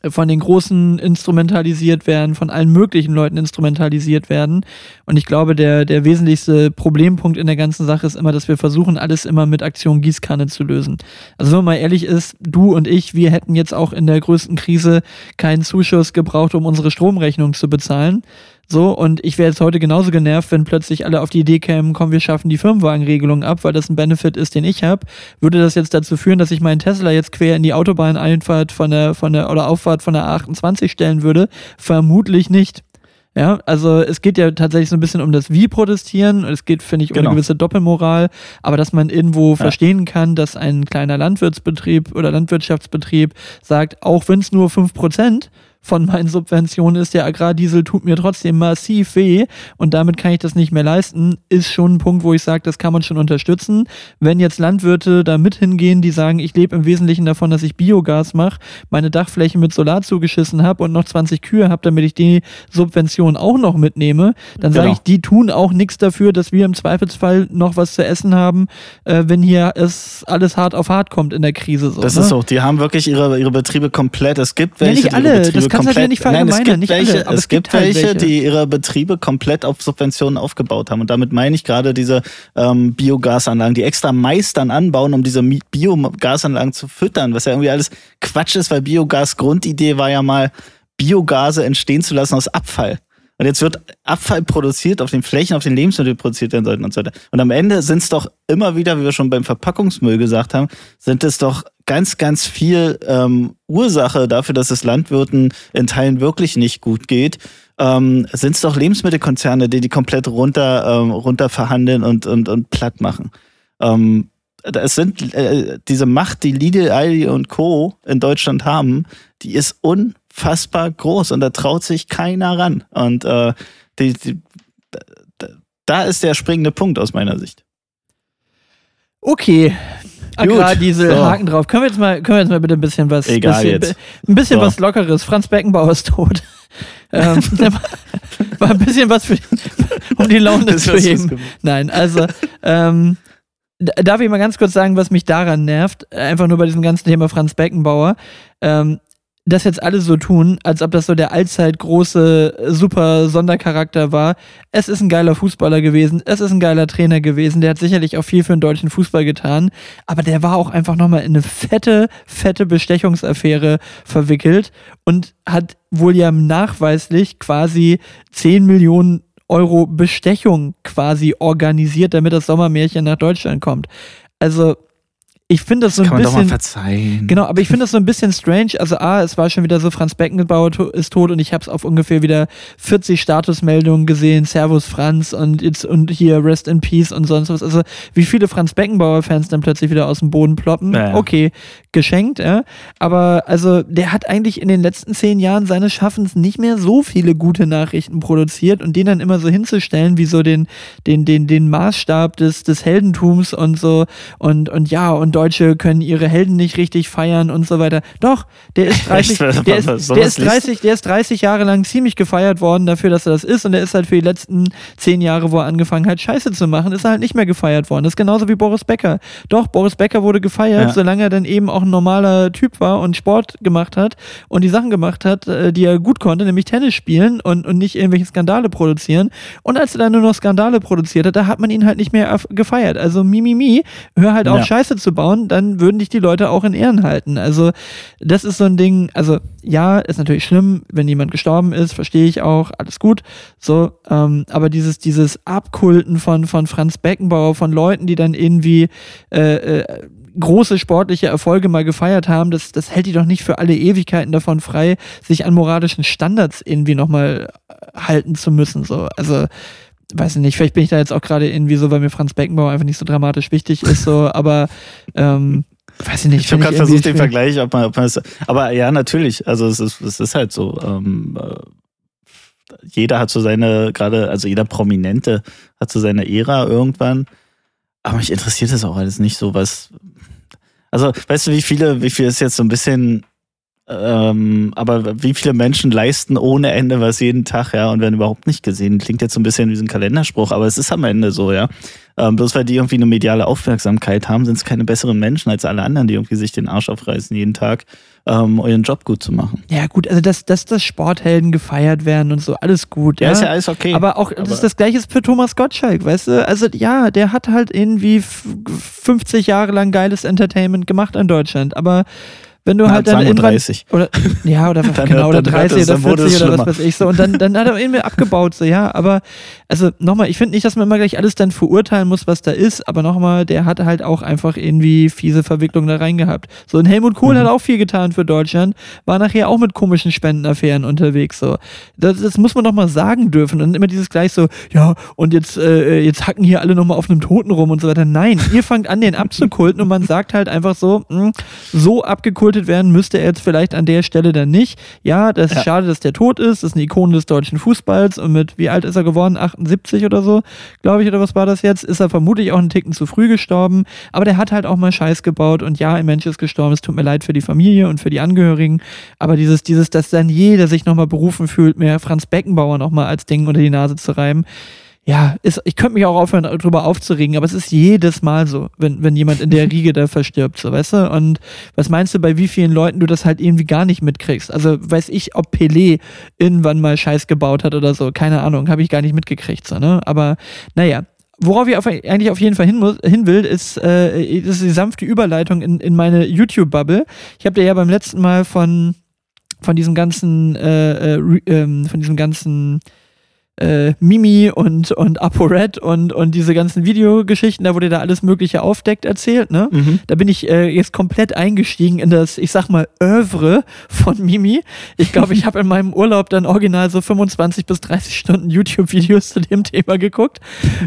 von den Großen instrumentalisiert werden, von allen möglichen Leuten instrumentalisiert werden. Und ich glaube, der, der wesentlichste Problempunkt in der ganzen Sache ist immer, dass wir versuchen, alles immer mit Aktion Gießkanne zu lösen. Also wenn man mal ehrlich ist, du und ich, wir hätten jetzt auch in der größten Krise keinen Zuschuss gebraucht, um unsere Stromrechnung zu bezahlen. So, und ich wäre jetzt heute genauso genervt, wenn plötzlich alle auf die Idee kämen, komm, wir schaffen die Firmenwagenregelung ab, weil das ein Benefit ist, den ich habe. Würde das jetzt dazu führen, dass ich meinen Tesla jetzt quer in die Autobahneinfahrt von der, von der, oder Auffahrt von der A28 stellen würde? Vermutlich nicht. Ja, also es geht ja tatsächlich so ein bisschen um das Wie protestieren und es geht, finde ich, um Genau. eine gewisse Doppelmoral, aber dass man irgendwo verstehen kann, dass ein kleiner Landwirtsbetrieb oder Landwirtschaftsbetrieb sagt, auch wenn es nur 5% von meinen Subventionen ist, der Agrardiesel tut mir trotzdem massiv weh und damit kann ich das nicht mehr leisten, ist schon ein Punkt, wo ich sage, das kann man schon unterstützen. Wenn jetzt Landwirte da mit hingehen, die sagen, ich lebe im Wesentlichen davon, dass ich Biogas mache, meine Dachfläche mit Solar zugeschissen habe und noch 20 Kühe habe, damit ich die Subvention auch noch mitnehme, dann sage Genau. ich, die tun auch nichts dafür, dass wir im Zweifelsfall noch was zu essen haben, äh, wenn hier es alles hart auf hart kommt in der Krise. So, Das ne? ist so. Die haben wirklich ihre, ihre Betriebe komplett. Es gibt Ja, welche, nicht die alle. Das komplett. nicht Nein, es gibt welche, alle, es es gibt gibt halt welche, welche. die ihre Betriebe komplett auf Subventionen aufgebaut haben. Und damit meine ich gerade diese ähm, Biogasanlagen, die extra Mais dann anbauen, um diese Biogasanlagen zu füttern, was ja irgendwie alles Quatsch ist, weil Biogas Grundidee war ja mal, Biogase entstehen zu lassen aus Abfall. Und jetzt wird Abfall produziert auf den Flächen, auf den Lebensmitteln produziert werden sollten und so weiter. Und am Ende sind es doch immer wieder, wie wir schon beim Verpackungsmüll gesagt haben, sind es doch ganz, ganz viel ähm, Ursache dafür, dass es Landwirten in Teilen wirklich nicht gut geht. Ähm, sind es doch Lebensmittelkonzerne, die die komplett runter, ähm, runter verhandeln und, und, und platt machen. Ähm, es sind äh, diese Macht, die Lidl, Aldi und Co. in Deutschland haben, die ist unfassbar groß und da traut sich keiner ran. Und äh, die, die, da- da ist der springende Punkt aus meiner Sicht. Okay, Agrardiesel, so. Haken drauf. Können wir jetzt mal, können wir jetzt mal bitte ein bisschen was, Egal bisschen, jetzt. ein bisschen so. was Lockeres. Franz Beckenbauer ist tot. *laughs* ähm, war ein bisschen was für, um die Laune zu heben. Nein, also, ähm, darf ich mal ganz kurz sagen, was mich daran nervt? Einfach nur bei diesem ganzen Thema Franz Beckenbauer. Ähm, das jetzt alle so tun, als ob das so der allzeit große, super Sondercharakter war. Es ist ein geiler Fußballer gewesen, es ist ein geiler Trainer gewesen, der hat sicherlich auch viel für den deutschen Fußball getan, aber der war auch einfach nochmal in eine fette, fette Bestechungsaffäre verwickelt und hat wohl ja nachweislich quasi 10 Millionen Euro Bestechung quasi organisiert, damit das Sommermärchen nach Deutschland kommt. Also ich finde das so ein kann bisschen. Man doch mal verzeihen. Genau, aber ich finde das so ein bisschen strange. Also, A, es war schon wieder so, Franz Beckenbauer ist tot und ich habe es auf ungefähr wieder 40 Statusmeldungen gesehen. Servus Franz und jetzt und hier Rest in Peace und sonst was. Also, wie viele Franz Beckenbauer-Fans dann plötzlich wieder aus dem Boden ploppen. Ja. Okay, geschenkt, ja. Aber also, der hat eigentlich in den letzten zehn Jahren seines Schaffens nicht mehr so viele gute Nachrichten produziert und den dann immer so hinzustellen, wie so den, den, den, den Maßstab des, des Heldentums und so und, und ja, und Deutsche können ihre Helden nicht richtig feiern und so weiter. Doch, der ist *laughs* 30, der ist, der ist 30, der ist 30 Jahre lang ziemlich gefeiert worden dafür, dass er das ist und er ist halt für die letzten 10 Jahre, wo er angefangen hat, Scheiße zu machen, ist er halt nicht mehr gefeiert worden. Das ist genauso wie Boris Becker. Doch, Boris Becker wurde gefeiert, ja. solange er dann eben auch ein normaler Typ war und Sport gemacht hat und die Sachen gemacht hat, äh, die er gut konnte, nämlich Tennis spielen und, und nicht irgendwelche Skandale produzieren. Und als er dann nur noch Skandale produziert hat, da hat man ihn halt nicht mehr gefeiert. Also Mimimi, hör halt auf, ja. Scheiße zu bauen bauen, dann würden dich die Leute auch in Ehren halten. Also das ist so ein Ding, also ja, ist natürlich schlimm, wenn jemand gestorben ist, verstehe ich auch, alles gut. So, ähm, aber dieses, dieses Abkulten von, von Franz Beckenbauer, von Leuten, die dann irgendwie äh, äh, große sportliche Erfolge mal gefeiert haben, das, das hält die doch nicht für alle Ewigkeiten davon frei, sich an moralischen Standards irgendwie nochmal halten zu müssen. So. Also weiß ich nicht, vielleicht bin ich da jetzt auch gerade irgendwie so, weil mir Franz Beckenbauer einfach nicht so dramatisch wichtig ist, so, *laughs* aber ähm, weiß ich nicht. Ich habe gerade versucht, den Vergleich, ob man, ob man es, aber ja, natürlich, also es ist, es ist halt so, ähm, äh, jeder hat so seine, gerade, also jeder Prominente hat so seine Ära irgendwann, aber mich interessiert das auch alles nicht so, was, also, weißt du, wie viele, wie viel ist jetzt so ein bisschen ähm, aber wie viele Menschen leisten ohne Ende was jeden Tag, ja, und werden überhaupt nicht gesehen? Klingt jetzt so ein bisschen wie so ein Kalenderspruch, aber es ist am Ende so, ja. Ähm, bloß weil die irgendwie eine mediale Aufmerksamkeit haben, sind es keine besseren Menschen als alle anderen, die irgendwie sich den Arsch aufreißen jeden Tag, ähm, ihren Job gut zu machen. Ja, gut, also dass, dass das Sporthelden gefeiert werden und so, alles gut. Ja, ja ist ja alles okay. Aber auch, aber das ist das Gleiche für Thomas Gottschalk, weißt du? Also ja, der hat halt irgendwie 50 Jahre lang geiles Entertainment gemacht in Deutschland, aber wenn du Na, halt dann irgendwann 30. oder ja oder *laughs* dann, genau oder 30 oder 40 oder was weiß ich so. Und dann dann hat er irgendwie abgebaut so ja. Aber also nochmal ich finde nicht dass man immer gleich alles dann verurteilen muss was da ist. Aber nochmal der hat halt auch einfach irgendwie fiese Verwicklungen da rein gehabt so und Helmut Kohl mhm. hat auch viel getan für Deutschland. War nachher auch mit komischen Spendenaffären unterwegs so. Das, das muss man doch mal sagen dürfen. Und immer dieses gleich so ja und jetzt äh, jetzt hacken hier alle nochmal auf einem Toten rum und so weiter. Nein ihr fangt an den abzukulten und man sagt halt einfach so mh, hm, so abgekultet gekultet werden müsste er jetzt vielleicht an der Stelle dann nicht. Ja, das ist ja. schade, dass der tot ist. Das ist eine Ikone des deutschen Fußballs. Und mit, wie alt ist er geworden? 78 oder so, glaube ich, oder was war das jetzt? Ist er vermutlich auch einen Ticken zu früh gestorben. Aber der hat halt auch mal Scheiß gebaut. Und ja, ein Mensch ist gestorben. Es tut mir leid für die Familie und für die Angehörigen. Aber dieses, dieses, dass dann jeder sich nochmal berufen fühlt, mehr Franz Beckenbauer nochmal als Ding unter die Nase zu reiben ja, ist, ich könnte mich auch aufhören, darüber aufzuregen, aber es ist jedes Mal so, wenn, wenn jemand in der *laughs* Riege da verstirbt, so, weißt du? Und was meinst du, bei wie vielen Leuten du das halt irgendwie gar nicht mitkriegst? Also, weiß ich, ob Pelé irgendwann mal Scheiß gebaut hat oder so, keine Ahnung, habe ich gar nicht mitgekriegt, so, ne? Aber, naja, Worauf ich auf, eigentlich auf jeden Fall hin, muss, hin will, ist, äh, ist die sanfte Überleitung in, in meine YouTube-Bubble. Ich habe dir ja beim letzten Mal von, von diesem ganzen, äh, äh, ähm, von diesem ganzen äh, Mimi und, und ApoRed und, und diese ganzen Videogeschichten, da wurde da alles Mögliche aufdeckt erzählt, ne? Mhm. Da bin ich äh, jetzt komplett eingestiegen in das, ich sag mal, Övre von Mimi. Ich glaube, ich *laughs* habe in meinem Urlaub dann original so 25 bis 30 Stunden YouTube-Videos zu dem Thema geguckt,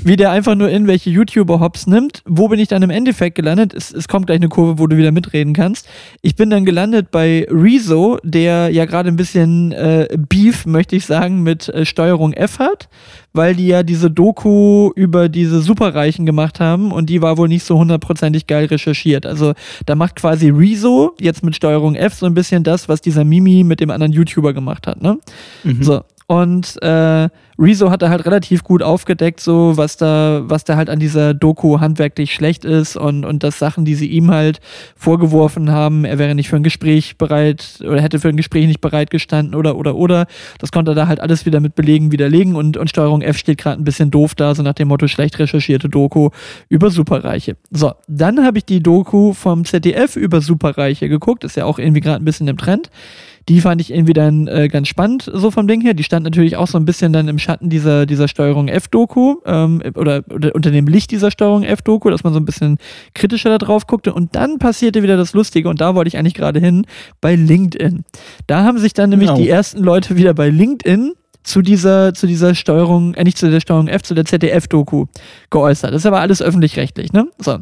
wie der einfach nur irgendwelche YouTuber-Hops nimmt. Wo bin ich dann im Endeffekt gelandet? Es, es kommt gleich eine Kurve, wo du wieder mitreden kannst. Ich bin dann gelandet bei Rezo, der ja gerade ein bisschen äh, Beef, möchte ich sagen, mit äh, Steuerung F hat, weil die ja diese Doku über diese Superreichen gemacht haben und die war wohl nicht so hundertprozentig geil recherchiert. Also da macht quasi Rezo jetzt mit Steuerung F so ein bisschen das, was dieser Mimi mit dem anderen YouTuber gemacht hat. Ne? Mhm. So, und äh, Rezo hat da halt relativ gut aufgedeckt, so was da, was da halt an dieser Doku handwerklich schlecht ist und, und das Sachen, die sie ihm halt vorgeworfen haben, er wäre nicht für ein Gespräch bereit oder hätte für ein Gespräch nicht bereit gestanden oder oder oder. Das konnte er da halt alles wieder mit Belegen widerlegen und, und Steuerung F steht gerade ein bisschen doof da, so nach dem Motto schlecht recherchierte Doku über Superreiche. So, dann habe ich die Doku vom ZDF über Superreiche geguckt, ist ja auch irgendwie gerade ein bisschen im Trend. Die fand ich irgendwie dann äh, ganz spannend, so vom Ding her. Die stand natürlich auch so ein bisschen dann im Schatten dieser, dieser Steuerung F-Doku ähm, oder, oder unter dem Licht dieser Steuerung F-Doku, dass man so ein bisschen kritischer da drauf guckte. Und dann passierte wieder das Lustige und da wollte ich eigentlich gerade hin, bei LinkedIn. Da haben sich dann nämlich genau. die ersten Leute wieder bei LinkedIn zu dieser, zu dieser Steuerung, äh, nicht zu der Steuerung F, zu der ZDF-Doku geäußert. Das ist aber alles öffentlich-rechtlich, ne? So.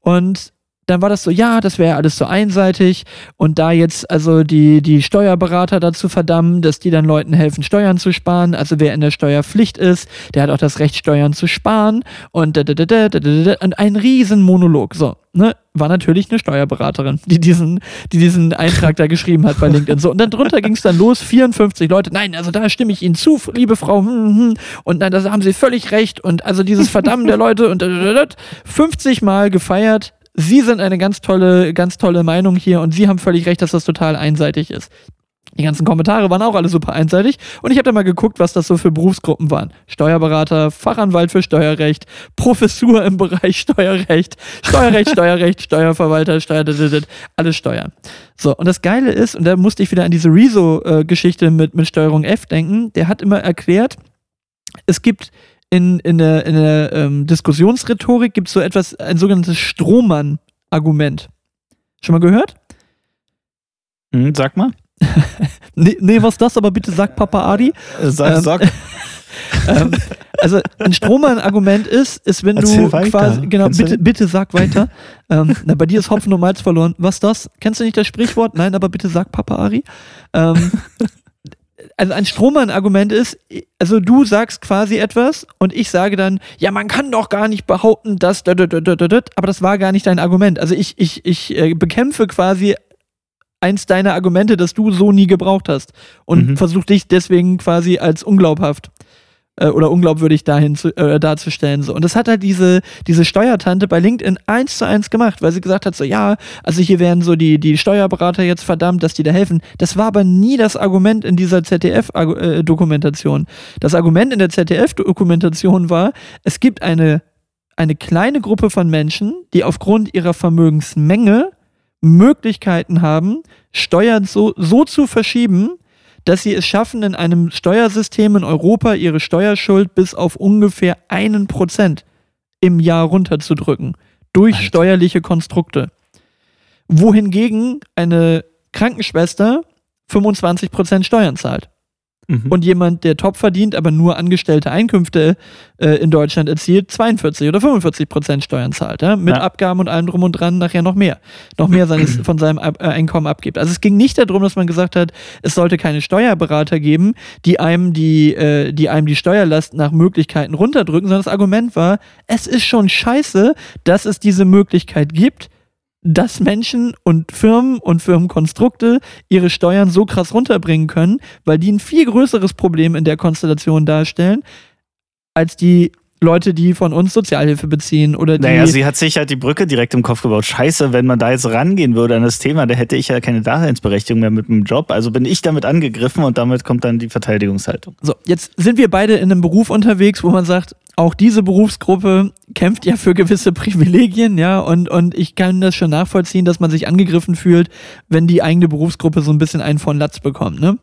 Und dann war das so, ja, das wäre alles so einseitig und da jetzt also die, die Steuerberater dazu verdammen, dass die dann Leuten helfen, Steuern zu sparen. Also wer in der Steuerpflicht ist, der hat auch das Recht, Steuern zu sparen und, und ein riesen Monolog. So, ne, war natürlich eine Steuerberaterin, die diesen, die diesen Eintrag da geschrieben hat bei LinkedIn. So, und dann drunter ging es dann los, 54 Leute, nein, also da stimme ich Ihnen zu, liebe Frau, hm, hm, hm. und nein, da haben Sie völlig recht und also dieses Verdammen der Leute und 50 Mal gefeiert, Sie sind eine ganz tolle, ganz tolle Meinung hier und Sie haben völlig recht, dass das total einseitig ist. Die ganzen Kommentare waren auch alle super einseitig und ich habe da mal geguckt, was das so für Berufsgruppen waren. Steuerberater, Fachanwalt für Steuerrecht, Professur im Bereich Steuerrecht, Steuerrecht, *laughs* Steuerrecht, Steuerverwalter, Steuer, alles Steuern. So, und das Geile ist, und da musste ich wieder an diese Rezo-Geschichte mit, mit Steuerung F denken, der hat immer erklärt, es gibt in, in der, in der ähm, Diskussionsrhetorik gibt es so etwas, ein sogenanntes Strohmann-Argument. Schon mal gehört? Hm, sag mal. *laughs* nee, nee, was das, aber bitte sag Papa Adi. Äh, sag, ähm, sag. *laughs* ähm, also ein Strohmann-Argument ist, ist, wenn Erzähl du weiter. quasi, genau, bitte, bitte sag weiter. *laughs* ähm, na, bei dir ist Hopfen und Malz verloren. Was das? Kennst du nicht das Sprichwort? Nein, aber bitte sag Papa Ari. Ähm, also ein Strohmann-Argument ist, also du sagst quasi etwas und ich sage dann, ja, man kann doch gar nicht behaupten, dass, aber das war gar nicht dein Argument. Also ich, ich, ich äh, bekämpfe quasi eins deiner Argumente, das du so nie gebraucht hast und mhm. versuche dich deswegen quasi als unglaubhaft äh, oder unglaubwürdig dahin zu, äh, darzustellen. So. Und das hat halt diese, diese Steuertante bei LinkedIn eins zu eins gemacht, weil sie gesagt hat, so ja, also hier werden so die, die Steuerberater jetzt verdammt, dass die da helfen. Das war aber nie das Argument in dieser ZDF-Dokumentation. Äh, das Argument in der ZDF-Dokumentation war, es gibt eine, eine kleine Gruppe von Menschen, die aufgrund ihrer Vermögensmenge Möglichkeiten haben, Steuern so, so zu verschieben, dass sie es schaffen, in einem Steuersystem in Europa ihre Steuerschuld bis auf ungefähr einen Prozent im Jahr runterzudrücken. Durch Alter. steuerliche Konstrukte. Wohingegen eine Krankenschwester 25% Steuern zahlt. Mhm. Und jemand, der top verdient, aber nur angestellte Einkünfte äh, in Deutschland erzielt, 42 oder 45 Prozent Steuern zahlt. Ja? Mit ja. Abgaben und allem drum und dran nachher noch mehr. Noch mehr seines, *clears throat* von seinem Ab äh, Einkommen abgibt. Also es ging nicht darum, dass man gesagt hat, es sollte keine Steuerberater geben, die einem die, äh, die einem die Steuerlast nach Möglichkeiten runterdrücken, sondern das Argument war, es ist schon scheiße, dass es diese Möglichkeit gibt dass Menschen und Firmen und Firmenkonstrukte ihre Steuern so krass runterbringen können, weil die ein viel größeres Problem in der Konstellation darstellen, als die Leute, die von uns Sozialhilfe beziehen oder die. Naja, sie hat sich halt die Brücke direkt im Kopf gebaut. Scheiße, wenn man da jetzt rangehen würde an das Thema, da hätte ich ja keine Daseinsberechtigung mehr mit dem Job. Also bin ich damit angegriffen und damit kommt dann die Verteidigungshaltung. So, jetzt sind wir beide in einem Beruf unterwegs, wo man sagt, auch diese Berufsgruppe kämpft ja für gewisse Privilegien, ja, und, und ich kann das schon nachvollziehen, dass man sich angegriffen fühlt, wenn die eigene Berufsgruppe so ein bisschen einen von Latz bekommt, ne?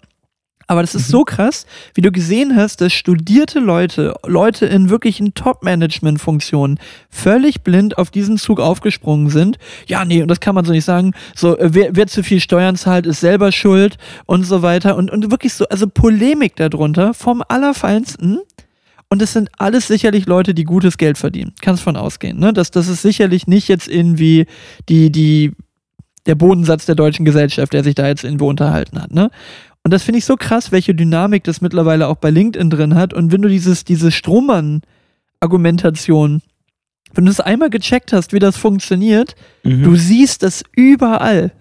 Aber das ist mhm. so krass, wie du gesehen hast, dass studierte Leute, Leute in wirklichen Top-Management-Funktionen völlig blind auf diesen Zug aufgesprungen sind. Ja, nee, und das kann man so nicht sagen. So, äh, wer, wer zu viel Steuern zahlt, ist selber schuld und so weiter. Und, und wirklich so, also Polemik darunter vom Allerfeinsten. Und es sind alles sicherlich Leute, die gutes Geld verdienen. Kannst von ausgehen. Ne? Das, das ist sicherlich nicht jetzt irgendwie die, die, der Bodensatz der deutschen Gesellschaft, der sich da jetzt irgendwo unterhalten hat. Ne? Und das finde ich so krass, welche Dynamik das mittlerweile auch bei LinkedIn drin hat. Und wenn du dieses, diese Strohmann-Argumentation, wenn du es einmal gecheckt hast, wie das funktioniert, Mhm. du siehst das überall.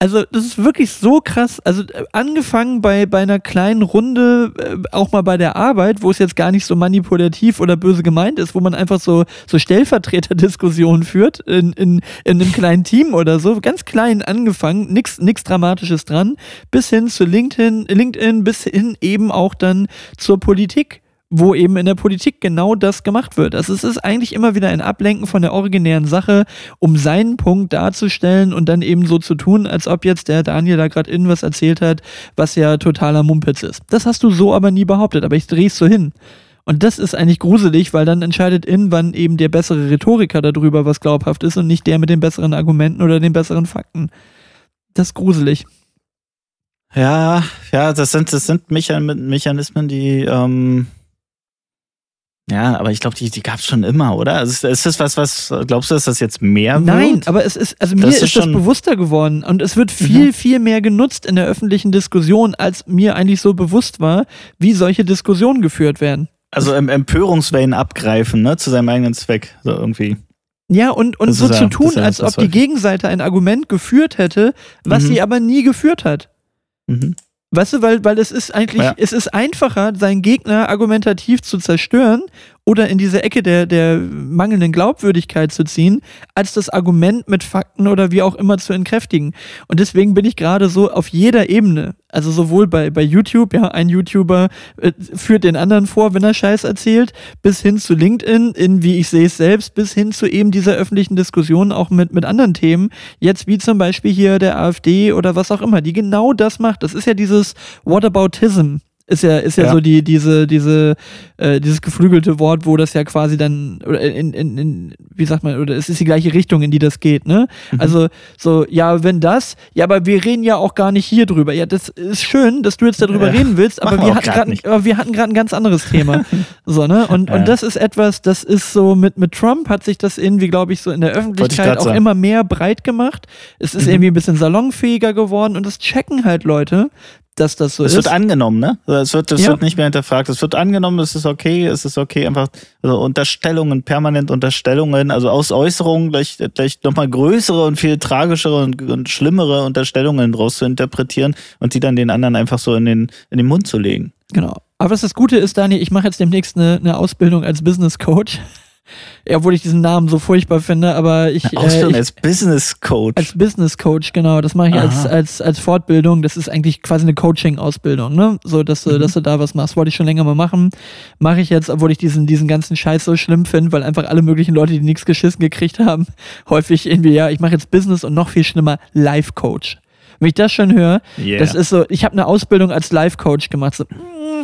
Also, das ist wirklich so krass. Also, äh, angefangen bei, bei einer kleinen Runde, äh, auch mal bei der Arbeit, wo es jetzt gar nicht so manipulativ oder böse gemeint ist, wo man einfach so, so Stellvertreterdiskussionen führt in, in, in einem kleinen Team oder so, ganz klein angefangen, nichts nix Dramatisches dran, bis hin zu LinkedIn, LinkedIn, bis hin eben auch dann zur Politik wo eben in der Politik genau das gemacht wird. Also es ist eigentlich immer wieder ein Ablenken von der originären Sache, um seinen Punkt darzustellen und dann eben so zu tun, als ob jetzt der Daniel da gerade irgendwas erzählt hat, was ja totaler Mumpitz ist. Das hast du so aber nie behauptet, aber ich dreh's so hin. Und das ist eigentlich gruselig, weil dann entscheidet irgendwann eben der bessere Rhetoriker darüber, was glaubhaft ist und nicht der mit den besseren Argumenten oder den besseren Fakten. Das ist gruselig. Ja, ja, das sind, das sind Mechan Mechanismen, die, ähm, ja, aber ich glaube, die, die gab es schon immer, oder? Also ist das was, was, glaubst du, dass das jetzt mehr Nein, wird? aber es ist, also mir Das ist, ist das bewusster geworden und es wird viel, viel mehr genutzt in der öffentlichen Diskussion, als mir eigentlich so bewusst war, wie solche Diskussionen geführt werden. Also im Empörungswellen abgreifen, ne, zu seinem eigenen Zweck, so irgendwie. Ja, und, und Das so zu ja- tun, als ob die Gegenseite ein Argument geführt hätte, was Mhm. sie aber nie geführt hat. Mhm. Weißt du, weil, weil es ist eigentlich, Ja. es ist einfacher, seinen Gegner argumentativ zu zerstören oder in diese Ecke der, der mangelnden Glaubwürdigkeit zu ziehen, als das Argument mit Fakten oder wie auch immer zu entkräftigen. Und deswegen bin ich gerade so auf jeder Ebene, also sowohl bei, bei YouTube, ja, ein YouTuber äh, führt den anderen vor, wenn er Scheiß erzählt, bis hin zu LinkedIn, in wie ich sehe es selbst, bis hin zu eben dieser öffentlichen Diskussion auch mit, mit anderen Themen, jetzt wie zum Beispiel hier der AfD oder was auch immer, die genau das macht. Das ist ja dieses Whataboutism. Ist ja, ist ja, Ja. so die, diese, diese, äh, dieses geflügelte Wort, wo das ja quasi dann, oder in, in, in, wie sagt man, oder es ist die gleiche Richtung, in die das geht, ne? Mhm. Also, so, ja, wenn das, ja, aber wir reden ja auch gar nicht hier drüber. Ja, das ist schön, dass du jetzt darüber Ja. reden willst, aber wir hatten grad aber wir hatten gerade ein ganz anderes Thema. *laughs* so, ne? Und, Ja. und das ist etwas, das ist so, mit, mit Trump hat sich das irgendwie, glaube ich, so in der Öffentlichkeit auch sagen. immer mehr breit gemacht. Es ist Mhm. irgendwie ein bisschen salonfähiger geworden und das checken halt Leute, dass das so Es ist. wird angenommen, ne? Also Es wird, es Ja. wird nicht mehr hinterfragt. Es wird angenommen, es ist okay, es ist okay, einfach also Unterstellungen, permanent Unterstellungen, also aus Äußerungen gleich, gleich nochmal größere und viel tragischere und, und schlimmere Unterstellungen draus zu interpretieren und die dann den anderen einfach so in den, in den Mund zu legen. Genau. Aber was das Gute ist, Dani, ich mache jetzt demnächst eine, eine Ausbildung als Business Coach. Obwohl ich diesen Namen so furchtbar finde, aber ich. Ausbildung äh, ich als Business Coach. als Business Coach, genau, das mache ich als, Aha. als, als Fortbildung. Das ist eigentlich quasi eine Coaching-Ausbildung, ne? So, dass du, Mhm. dass du da was machst. Wollte ich schon länger mal machen. Mache ich jetzt, obwohl ich diesen, diesen ganzen Scheiß so schlimm finde, weil einfach alle möglichen Leute, die nichts geschissen gekriegt haben, *laughs* häufig irgendwie, ja, ich mache jetzt Business und noch viel schlimmer, Life-Coach. Wenn ich das schon höre, Yeah. das ist so, ich habe eine Ausbildung als Life-Coach gemacht. So, mm,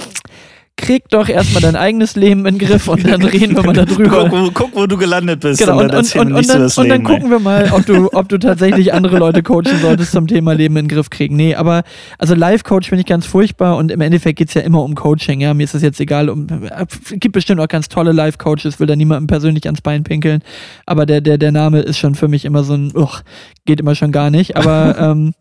krieg doch erstmal dein eigenes Leben in den Griff und dann reden wir mal darüber. guck, wo, guck, wo du gelandet bist. Genau, und, dann und, und, und, dann, das und dann Leben, gucken wir mal, ob du, ob du tatsächlich andere Leute coachen solltest zum Thema Leben in den Griff kriegen. Nee, aber also Live-Coach finde ich ganz furchtbar und im Endeffekt geht es ja immer um Coaching. Ja, mir ist es jetzt egal. Um, es gibt bestimmt auch ganz tolle Live-Coaches, will da niemandem persönlich ans Bein pinkeln. Aber der, der, der Name ist schon für mich immer so ein, uch, geht immer schon gar nicht. Aber *laughs* ähm,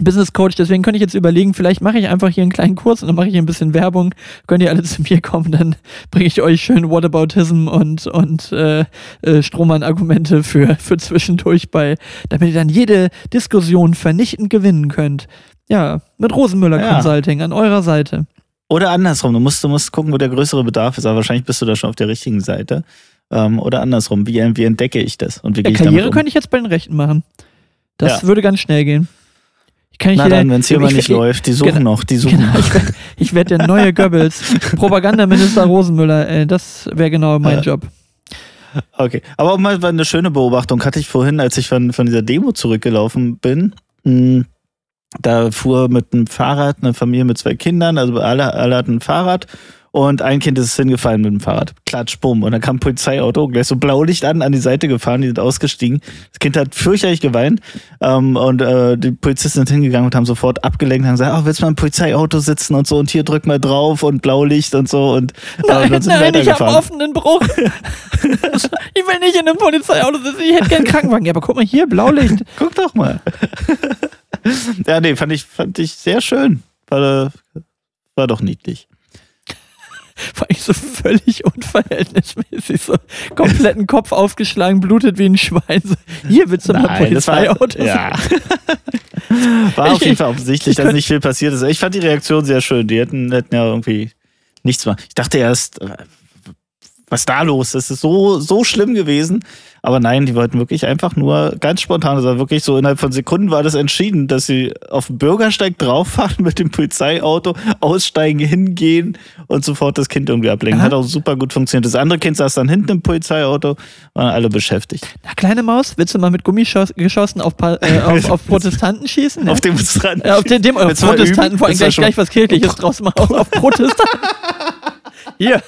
Business Coach, deswegen könnte ich jetzt überlegen, vielleicht mache ich einfach hier einen kleinen Kurs und dann mache ich hier ein bisschen Werbung. Könnt ihr alle *laughs* zu mir kommen, dann bringe ich euch schön Whataboutism und, und äh, äh, Strohmann-Argumente für, *laughs* für zwischendurch bei, damit ihr dann jede Diskussion vernichtend gewinnen könnt. Ja, mit Rosenmüller Ja. Consulting an eurer Seite. Oder andersrum, du musst, du musst gucken, wo der größere Bedarf ist, aber wahrscheinlich bist du da schon auf der richtigen Seite. Ähm, oder andersrum, wie, wie entdecke ich das und wie Ja, gehe ich Karriere um? könnte ich jetzt bei den Rechten machen. Das Ja. würde ganz schnell gehen. Ich kann nicht Na dann, wenn es hier mal ich- nicht ich- läuft, die suchen genau, noch, die suchen Genau, noch. ich werde ich werd der neue Goebbels. *laughs* Propagandaminister Rosenmüller, ey, das wäre genau mein Ja. Job. Okay, aber auch mal eine schöne Beobachtung hatte ich vorhin, als ich von, von dieser Demo zurückgelaufen bin. Mh, Da fuhr mit einem Fahrrad eine Familie mit zwei Kindern, also alle, alle hatten ein Fahrrad und ein Kind ist hingefallen mit dem Fahrrad. Klatsch, bumm. Und dann kam ein Polizeiauto, gleich so Blaulicht an, an die Seite gefahren, die sind ausgestiegen. Das Kind hat fürchterlich geweint ähm, und äh, die Polizisten sind hingegangen und haben sofort abgelenkt und haben gesagt, ach, willst du mal im Polizeiauto sitzen und so und hier drück mal drauf und Blaulicht und so und, äh, Nein, und nein, ich habe offenen Bruch. *laughs* ich will nicht in einem Polizeiauto sitzen, ich hätte gern einen Krankenwagen. Ja, aber guck mal hier, Blaulicht. *laughs* Guck doch mal. *laughs* ja, nee, fand ich, fand ich sehr schön. war, war doch niedlich. *laughs* War ich so völlig unverhältnismäßig, so kompletten Kopf aufgeschlagen, blutet wie ein Schwein. So, hier willst du mal Nein, Polizeiauto? Ja. *laughs* War auf jeden Fall offensichtlich, ich dass nicht viel passiert ist. Ich fand die Reaktion sehr schön. Die hätten, hätten ja irgendwie nichts machen. Ich dachte erst, was da los? Das ist so, so schlimm gewesen. Aber nein, die wollten wirklich einfach nur ganz spontan, also wirklich so innerhalb von Sekunden war das entschieden, dass sie auf den Bürgersteig drauffahren mit dem Polizeiauto, aussteigen, hingehen und sofort das Kind irgendwie ablenken. Aha. Hat auch super gut funktioniert. Das andere Kind saß dann hinten im Polizeiauto, waren alle beschäftigt. Na, kleine Maus, willst du mal mit Gummigeschossen auf, äh, auf, *laughs* auf Protestanten schießen? Ne? Auf Demonstranten. äh, auf den, dem, auf Protestanten, üben? vor allem gleich, gleich was Kirchliches draus machen. Auf Protestanten. *laughs* Hier.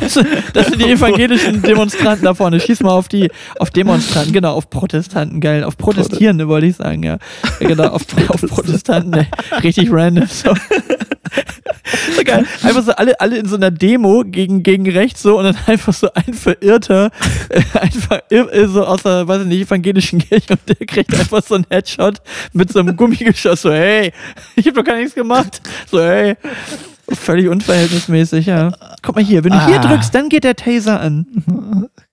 Das, sind- das sind die *laughs* evangelischen Demonstranten da vorne. Schieß mal auf die, auf Demonstranten, genau, auf Protestanten, geil. Auf Protestierende wollte ich sagen, ja. Genau, auf, auf Protestanten, ey. Richtig random. So. so geil. Einfach so alle, alle in so einer Demo gegen, gegen rechts so und dann einfach so ein Verirrter, äh, einfach ir- äh, so aus der, weiß ich nicht, evangelischen Kirche und der kriegt einfach so einen Headshot mit so einem Gummigeschoss. So, hey, ich hab doch gar nichts gemacht. So, hey. Völlig unverhältnismäßig, ja. Guck mal hier, wenn du hier Ah. drückst, dann geht der Taser an.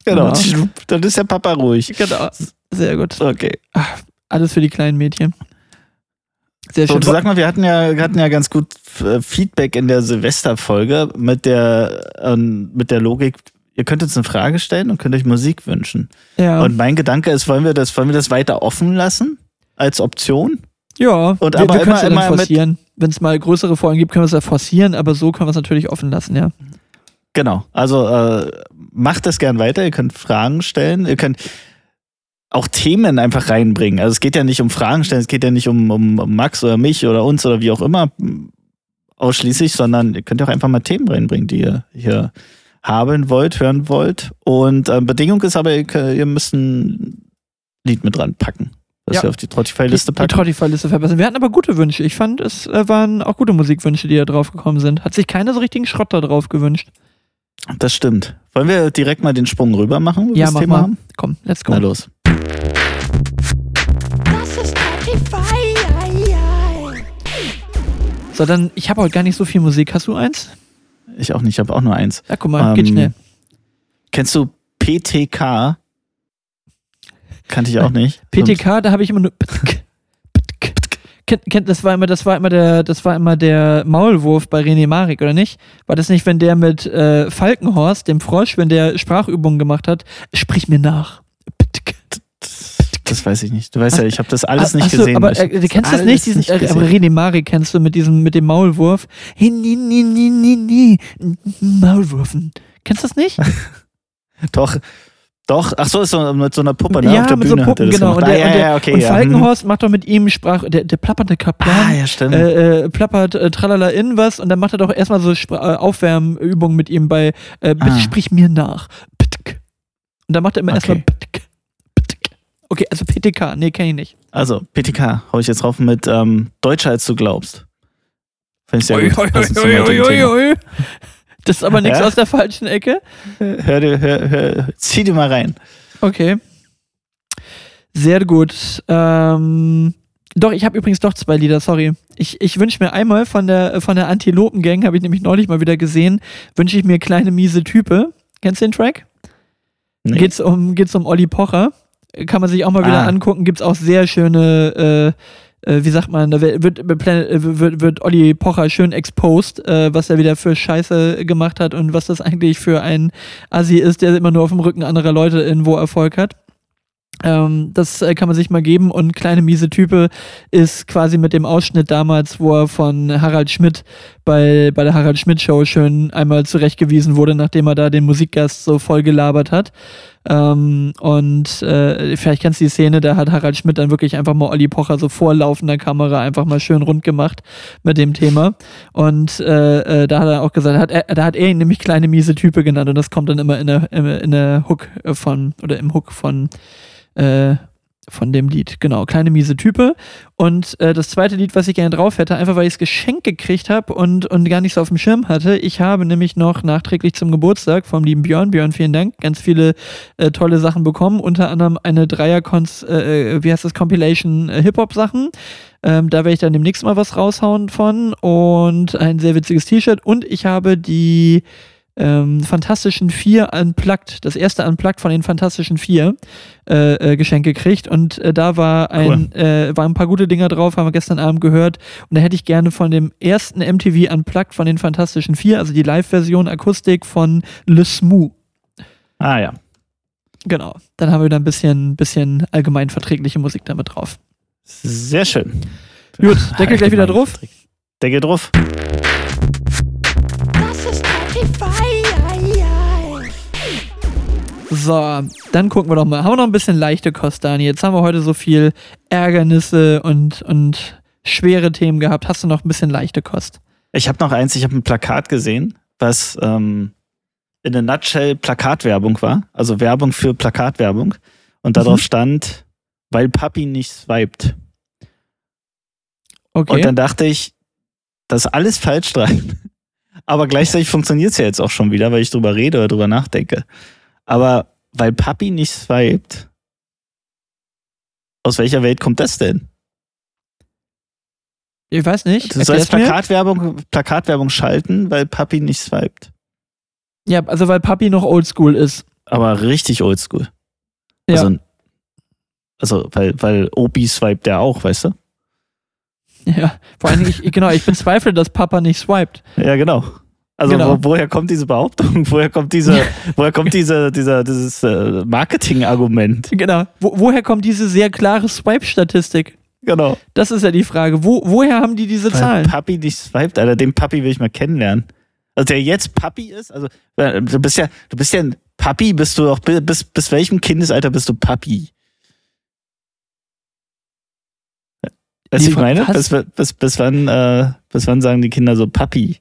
Genau, Ja. *laughs* dann ist der Papa ruhig. Genau. Sehr gut. Okay. Alles für die kleinen Mädchen. Sehr So, schön. du sag mal, wir hatten ja, wir hatten ja ganz gut äh, Feedback in der Silvesterfolge mit der, ähm, mit der Logik, ihr könnt uns eine Frage stellen und könnt euch Musik wünschen. ja. Und mein Gedanke ist, wollen wir das, wollen wir das weiter offen lassen? Als Option? ja, und wir, aber wir es ja immer- immer mit-. Wenn es mal größere Folgen gibt, können wir es ja forcieren, aber so können wir es natürlich offen lassen, ja. Genau. Also äh, macht das gern weiter. Ihr könnt Fragen stellen. Ihr könnt auch Themen einfach reinbringen. Also es geht ja nicht um Fragen stellen, es geht ja nicht um, um, Max oder mich oder uns oder wie auch immer ausschließlich, sondern ihr könnt auch einfach mal Themen reinbringen, die ihr hier haben wollt, hören wollt. Und äh, Bedingung ist aber, ihr, ihr müsst ein Lied mit dran packen. Das Ja. wir auf die Spotify-Liste die, die packen. Trottify-Liste verbessern. Wir hatten aber gute Wünsche. Ich fand, es äh, waren auch gute Musikwünsche, die da drauf gekommen sind. Hat sich keiner so richtigen Schrott da drauf gewünscht. Das stimmt. Wollen wir direkt mal den Sprung rüber machen, wo wir Ja, das mach Thema mal. haben? Komm, let's go. Na los. Das ist Spotify. So, dann, ich habe heute gar nicht so viel Musik. Hast du eins? Ich auch nicht, ich habe auch nur eins. Ja, guck mal, geht Ähm, schnell. Kennst du PTK? Kannte ich auch nicht. PTK, da habe ich immer nur. Kennt, kennt, das war immer, das war immer der, das war immer der Maulwurf bei René Marik, oder nicht? War das nicht, wenn der mit äh, Falkenhorst, dem Frosch, wenn der Sprachübungen gemacht hat, sprich mir nach. Das weiß ich nicht. Du weißt ja, ich habe das alles nicht ach so, gesehen. Aber äh, du kennst das nicht, diesen, äh, gesehen. aber René Marik kennst du mit diesem, mit dem Maulwurf. Maulwurfen. Kennst du das nicht? *laughs* Doch, doch. Ach so, ist so mit so einer Puppe, ne? ja, Auf der mit Bühne so Puppen, genau. gemacht. Und, der, ah, ja, und, der, ja, okay, und ja. Falkenhorst macht doch mit ihm Sprach, der, der plappernde Kaplan. Ah, ja, stimmt. äh, äh, plappert äh, tralala in was und dann macht er doch erstmal so Spra äh, Aufwärmübungen mit ihm bei äh, bitte Ah. sprich mir nach. Bitte. Und dann macht er immer erstmal Okay. bitte. Bitte. Okay, also PTK, nee, kenn ich nicht. Also, PTK, hau ich jetzt drauf mit ähm, Deutscher als du glaubst. Finde ich sehr Ui, gut. ui, ui, ui, ui, ui. Das ist aber nichts Ja? aus der falschen Ecke. Hör dir, hör, hör, zieh dir mal rein. Okay. Sehr gut. Ähm, doch, ich habe übrigens doch zwei Lieder, sorry. Ich, ich wünsche mir einmal von der, von der Antilopen-Gang, habe ich nämlich neulich mal wieder gesehen, wünsche ich mir kleine miese Type. Kennst du den Track? Nee. Geht's um, geht's um Olli Pocher. Kann man sich auch mal wieder Ah. angucken. Gibt's auch sehr schöne, äh, äh, wie sagt man, da wird, wird, wird, wird Olli Pocher schön exposed, äh, was er wieder für Scheiße gemacht hat und was das eigentlich für ein Assi ist, der immer nur auf dem Rücken anderer Leute irgendwo Erfolg hat. Ähm, das äh, kann man sich mal geben und kleine miese Type ist quasi mit dem Ausschnitt damals, wo er von Harald Schmidt bei, bei der Harald Schmidt Show schön einmal zurechtgewiesen wurde, nachdem er da den Musikgast so voll gelabert hat. Ähm, und äh, vielleicht kennst du die Szene, da hat Harald Schmidt dann wirklich einfach mal Olli Pocher so vor laufender Kamera einfach mal schön rund gemacht mit dem Thema. Und äh, äh, da hat er auch gesagt, hat er, da hat er ihn nämlich kleine miese Type genannt und das kommt dann immer in der, in, der Hook von, oder im Hook von äh, von dem Lied. Genau, kleine miese Type. Und äh, das zweite Lied, was ich gerne drauf hätte, einfach weil ich es geschenkt gekriegt habe und, und gar nicht so auf dem Schirm hatte. Ich habe nämlich noch nachträglich zum Geburtstag vom lieben Björn, Björn, vielen Dank, ganz viele äh, tolle Sachen bekommen. Unter anderem eine Dreier-Cons, äh, wie heißt das, Compilation äh, Hip-Hop-Sachen. Ähm, da werde ich dann demnächst mal was raushauen von. Und ein sehr witziges T-Shirt. Und ich habe die ähm, Fantastischen Vier Unplugged, das erste Unplugged von den Fantastischen Vier, äh, äh, Geschenk gekriegt. Und äh, da war ein, äh, waren ein paar gute Dinger drauf, haben wir gestern Abend gehört. Und da hätte ich gerne von dem ersten MTV Unplugged von den Fantastischen Vier, also die Live-Version Akustik von Le Smou. Ah ja. Genau. Dann haben wir da ein bisschen, bisschen allgemein verträgliche Musik damit drauf. Sehr schön. Gut, Deckel gleich wieder drauf. Deckel drauf. So, dann gucken wir doch mal. Haben wir noch ein bisschen leichte Kost, Dani? Jetzt haben wir heute so viel Ärgernisse und, und schwere Themen gehabt. Hast du noch ein bisschen leichte Kost? Ich habe noch eins, ich habe ein Plakat gesehen, was ähm, in a nutshell Plakatwerbung war. Also Werbung für Plakatwerbung. Und darauf Mhm. stand, weil Papi nicht swiped. Okay. Und dann dachte ich, das ist alles falsch dran. *laughs* Aber gleichzeitig funktioniert es ja jetzt auch schon wieder, weil ich drüber rede oder drüber nachdenke. Aber weil Papi nicht swiped, aus welcher Welt kommt das denn? ich weiß nicht. Du sollst. Plakatwerbung, Plakatwerbung schalten, weil Papi nicht swiped. Ja, also weil Papi noch oldschool ist. Aber richtig oldschool. Ja. Also, also weil, weil Obi swiped der auch, weißt du? Ja, vor allen Dingen, ich, genau, ich bezweifle, dass Papa nicht swiped. Ja, genau. Also Genau. wo, woher kommt diese Behauptung? *laughs* Woher kommt diese, woher kommt diese, dieser, dieses äh, Marketing-Argument? Genau. Wo, woher kommt diese sehr klare Swipe-Statistik? Genau. Das ist ja die Frage. Wo, woher haben die diese Weil Zahlen? Papi nicht swiped, Alter, den Papi will ich mal kennenlernen. Also der jetzt Papi ist, also du bist ja, du bist ja ein Papi, bist du auch, bis, bis welchem Kindesalter bist du Papi? Weißt du, ich meine? Bis, bis, bis, wann, äh, bis wann sagen die Kinder so Papi?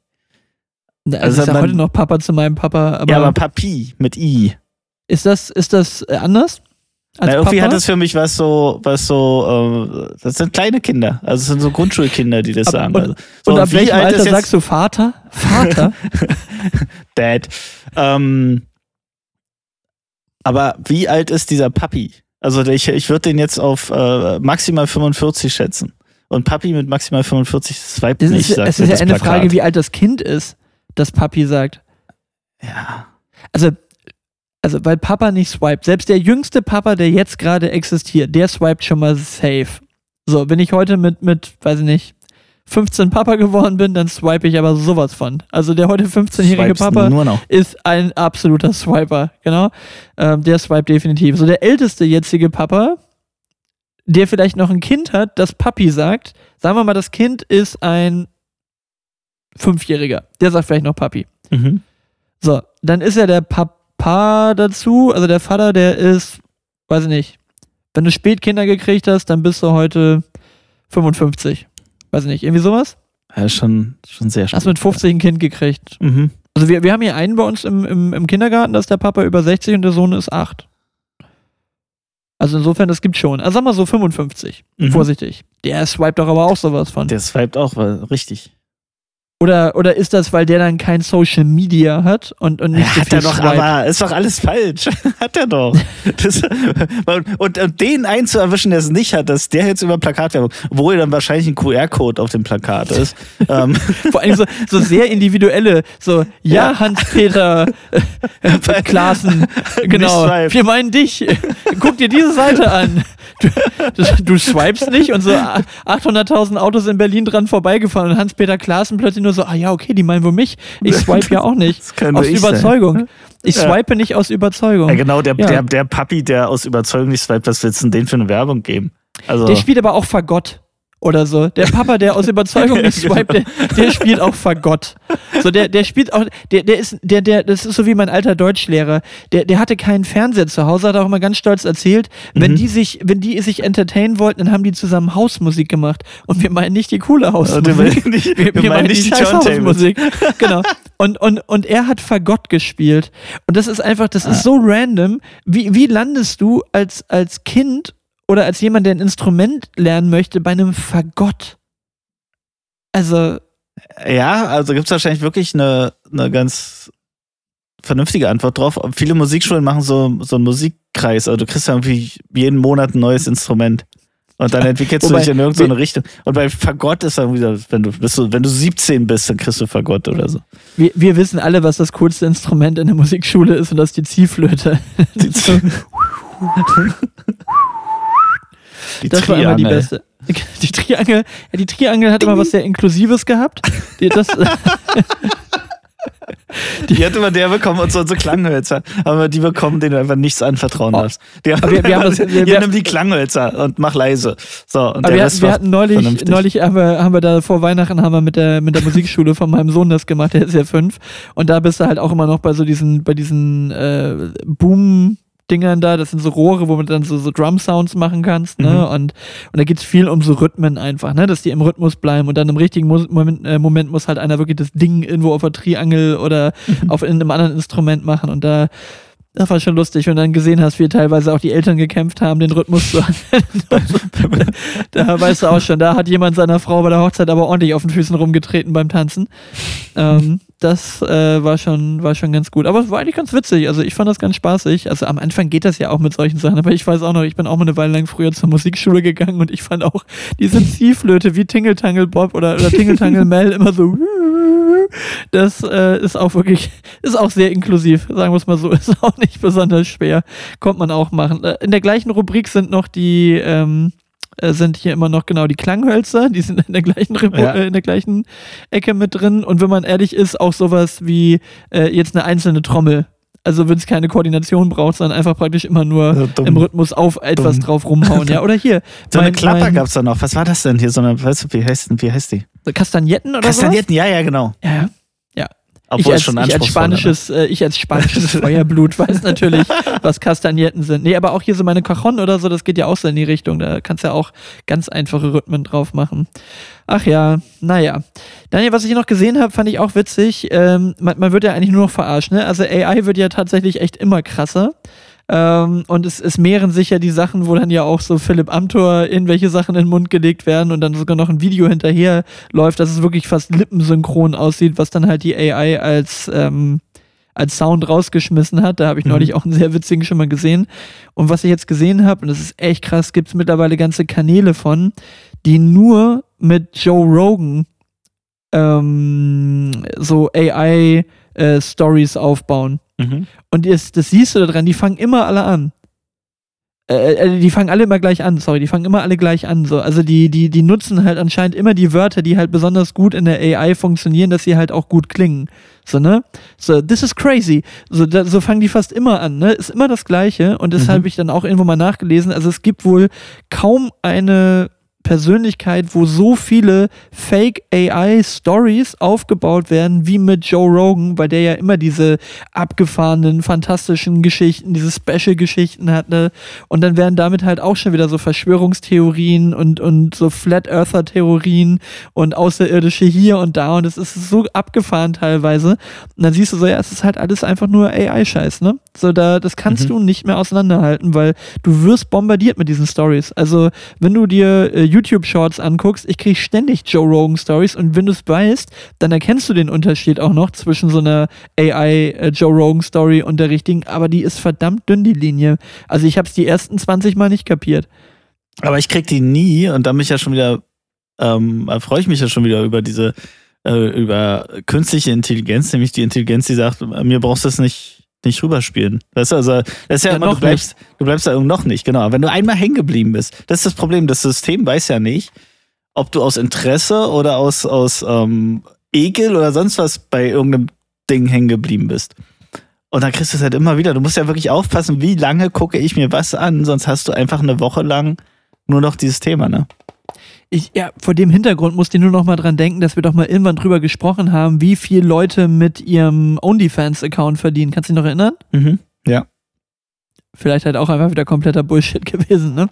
Also, also ich sag heute noch Papa zu meinem Papa, aber, ja, aber Papi mit I. ist das, ist das äh, anders? Na, irgendwie Papa? hat das für mich was so, was so, äh, das sind kleine Kinder. Also es sind so Grundschulkinder, die das Ab- sagen. und- Also, so, Und ab wie welchem alt Alter sagst du Vater? Vater? *laughs* Dad? Ähm, aber wie alt ist dieser Papi? Also ich, ich würde den jetzt auf äh, maximal 45 schätzen. Und Papi mit maximal 45 swiped Das nicht, ist, sagt es ist ja eine Plakat. Frage, wie alt das Kind ist, das Papi sagt. Ja. Also, also, weil Papa nicht swiped. Selbst der jüngste Papa, der jetzt gerade existiert, der swiped schon mal safe. So, wenn ich heute mit, mit, weiß ich nicht, 15 Papa geworden bin, dann swipe ich aber sowas von. Also der heute 15-jährige Swipes Papa ist ein absoluter Swiper, genau. Ähm, der swiped definitiv. So der älteste jetzige Papa, der vielleicht noch ein Kind hat, das Papi sagt, sagen wir mal, das Kind ist ein Fünfjähriger. Der sagt vielleicht noch Papi. Mhm. So, dann ist ja der Papa dazu, also der Vater, der ist, weiß ich nicht, wenn du Spätkinder gekriegt hast, dann bist du heute 55. Weiß ich nicht, irgendwie sowas? Ja, schon, schon sehr Hast mit 50 ein Kind gekriegt. Mhm. Also wir, wir haben hier einen bei uns im, im, im Kindergarten, da ist der Papa über 60 und der Sohn ist 8. Also insofern, das gibt schon. Also sag mal so 55. Mhm. Vorsichtig. Der swiped doch aber auch sowas von. Der swiped auch, weil, richtig. Oder, oder ist das, weil der dann kein Social Media hat und, und nicht Ja, so hat viel er doch, swiped? aber ist doch alles falsch. *laughs* hat er doch. Das, und, und den einzuerwischen, der es nicht hat, dass der jetzt über Plakatwerbung, obwohl dann wahrscheinlich ein QR-Code auf dem Plakat ist. *laughs* ähm, Vor allem so, so sehr individuelle, so, ja, Ja. Hans-Peter *laughs* äh, Klaassen, genau, wir meinen dich, guck dir diese Seite an. Du, du, du swipest nicht und so 800.000 Autos in Berlin dran vorbeigefahren und Hans-Peter Klaassen plötzlich nur so, ah ja, okay, die meinen wohl mich, ich *laughs* swipe ja auch nicht, aus ich sein. Überzeugung. Ich Ja. swipe nicht aus Überzeugung. ja, genau, der, Ja. der, der Papi, der aus Überzeugung nicht swiped, was willst du denn den für eine Werbung geben? Also, Der spielt aber auch Fagott oder so. Der Papa, der aus *laughs* Überzeugung nicht genau. swiped, der, der spielt auch Fagott. So, der, der spielt auch, der, der ist, der, der, das ist so wie mein alter Deutschlehrer. Der, der hatte keinen Fernseher zu Hause, hat auch immer ganz stolz erzählt. Wenn Mhm. die sich, wenn die sich entertainen wollten, dann haben die zusammen Hausmusik gemacht. Und wir meinen nicht die coole Also, Hausmusik. *laughs* wir, nicht, Wir, wir meinen die scheiß. Hausmusik. *laughs* Genau. Und, und, und er hat Fagott gespielt. Und das ist einfach, das ist Ah. so random. Wie, wie landest du als, als Kind oder als jemand, der ein Instrument lernen möchte, bei einem Fagott? Also, Ja, also gibt es wahrscheinlich wirklich eine, eine ganz vernünftige Antwort drauf. Viele Musikschulen machen so, so einen Musikkreis. Also du kriegst ja irgendwie jeden Monat ein neues Instrument. Und dann entwickelst wobei- du dich in irgendeine Richtung. Und bei Fagott ist dann wieder, wenn du, bist wenn du 17 bist, dann kriegst du Fagott oder so. wir, wir wissen alle, was das coolste Instrument in der Musikschule ist und das ist die Ziehflöte. Die *laughs* Das war immer die Triangel. beste. *laughs* Die Triangel, ja, die Triangel hat immer was sehr Inklusives gehabt. Die, das, *laughs* Die hätte man der bekommen und so unsere Klanghölzer. Aber die bekommen, denen du einfach nichts anvertrauen Oh. darfst. Die haben, wir- wir haben das- *laughs* wir- wir- nimm die Klanghölzer und mach leise. So, und aber wir, hatten, wir hatten neulich, vernünftig. neulich haben wir, haben wir da vor Weihnachten haben wir mit der, mit der Musikschule von meinem Sohn das gemacht, der ist ja fünf. Und da bist du halt auch immer noch bei so diesen, bei diesen äh, Boom- Dingern da, das sind so Rohre, wo man dann so, so Drum-Sounds machen kannst, ne? Mhm. Und, und da geht's viel um so Rhythmen einfach, ne? Dass die im Rhythmus bleiben und dann im richtigen Mus Moment, äh, Moment muss halt einer wirklich das Ding irgendwo auf der Triangel oder Mhm. auf in einem anderen Instrument machen und da das war schon lustig, wenn du dann gesehen hast, wie teilweise auch die Eltern gekämpft haben, den Rhythmus zu *laughs* da weißt du auch schon, da hat jemand seiner Frau bei der Hochzeit aber ordentlich auf den Füßen rumgetreten beim Tanzen. Ähm, das äh, war, schon, war schon ganz gut. Aber es war eigentlich ganz witzig. Also ich fand das ganz spaßig. Also am Anfang geht das ja auch mit solchen Sachen, aber ich weiß auch noch, ich bin auch mal eine Weile lang früher zur Musikschule gegangen und ich fand auch diese Ziehflöte wie Tingle Tangle Bob oder, oder Tingle Tangle Mel immer so. Das äh, ist auch wirklich, ist auch sehr inklusiv, sagen wir es mal so, ist auch nicht besonders schwer. Kommt man auch machen. Äh, In der gleichen Rubrik sind noch die, ähm, äh, sind hier immer noch genau die Klanghölzer, die sind in der gleichen Repo Ja. äh, in der gleichen Ecke mit drin. Und wenn man ehrlich ist, auch sowas wie äh, jetzt eine einzelne Trommel. Also wenn es keine Koordination braucht, sondern einfach praktisch immer nur Also dumm. im Rhythmus auf etwas Dumm. drauf rumhauen. Ja, oder hier. *laughs* So eine mein- Klapper mein- gab's da noch. Was war das denn hier? So eine, weißt du, wie heißt, wie heißt die? Kastagnetten oder sowas? Kastagnetten, ja, ja, genau. Ja, ja. ja. Obwohl ich als, schon ich als anspruchsvoller, ne? spanisches, äh, ich als spanisches *laughs* Feuerblut weiß natürlich, was Kastagnetten sind. Nee, aber auch hier so meine Cajon oder so, das geht ja auch so in die Richtung. Da kannst du ja auch ganz einfache Rhythmen drauf machen. Ach ja, naja. Daniel, was ich hier noch gesehen habe, fand ich auch witzig. Ähm, man, man wird ja eigentlich nur noch verarscht, ne? Also AI wird ja tatsächlich echt immer krasser. Ähm, und es, es mehren sich ja die Sachen, wo dann ja auch so Philipp Amthor irgendwelche Sachen in den Mund gelegt werden und dann sogar noch ein Video hinterher läuft, dass es wirklich fast lippensynchron aussieht, was dann halt die AI als, ähm, als Sound rausgeschmissen hat. Da habe ich Mhm. neulich auch einen sehr witzigen schon mal gesehen. Und was ich jetzt gesehen habe, und das ist echt krass, gibt es mittlerweile ganze Kanäle von, die nur mit Joe Rogan ähm, so AI-Stories aufbauen. Mhm. Und das, das siehst du daran, die fangen immer alle an. Äh, äh, die fangen alle immer gleich an, sorry, die fangen immer alle gleich an. So. Also die, die, die nutzen halt anscheinend immer die Wörter, die halt besonders gut in der AI funktionieren, dass sie halt auch gut klingen. So, ne? So, this is crazy. So, da, so fangen die fast immer an, ne? Ist immer das Gleiche. Und deshalb Mhm. habe ich dann auch irgendwo mal nachgelesen. Also es gibt wohl kaum eine Persönlichkeit, wo so viele Fake AI Stories aufgebaut werden wie mit Joe Rogan, weil der ja immer diese abgefahrenen, fantastischen Geschichten, diese Special Geschichten hat, ne? Und dann werden damit halt auch schon wieder so Verschwörungstheorien und, und so Flat Earther Theorien und Außerirdische hier und da und es ist so abgefahren teilweise. Und dann siehst du so, ja, es ist halt alles einfach nur AI-Scheiß, ne? So, da, das kannst Mhm. du nicht mehr auseinanderhalten, weil du wirst bombardiert mit diesen Stories. Also, wenn du dir äh, YouTube-Shorts anguckst, ich krieg ständig Joe Rogan-Stories und wenn du es weißt, dann erkennst du den Unterschied auch noch zwischen so einer AI-Joe Rogan-Story und der richtigen, aber die ist verdammt dünn, die Linie. Also, ich habe es die ersten 20 Mal nicht kapiert. Aber ich krieg die nie und dann bin ich ja schon wieder, ähm, da freue ich mich ja schon wieder über diese, äh, über künstliche Intelligenz, nämlich die Intelligenz, die sagt, mir brauchst du das nicht, nicht rüberspielen. Das ist also, das ist ja, Ja, immer, du bleibst, du bleibst da irgendwo noch nicht, genau. Aber Wenn du einmal hängen geblieben bist, das ist das Problem. Das System weiß ja nicht, ob du aus Interesse oder aus, aus ähm, Ekel oder sonst was bei irgendeinem Ding hängen geblieben bist. Und dann kriegst du es halt immer wieder. Du musst ja wirklich aufpassen, wie lange gucke ich mir was an, sonst hast du einfach eine Woche lang nur noch dieses Thema, ne? Ich, ja, vor dem Hintergrund musst du nur noch mal dran denken, dass wir doch mal irgendwann drüber gesprochen haben, wie viel Leute mit ihrem OnlyFans-Account verdienen. Kannst du dich noch erinnern? Mhm. Ja. Vielleicht halt auch einfach wieder kompletter Bullshit *laughs* gewesen, ne?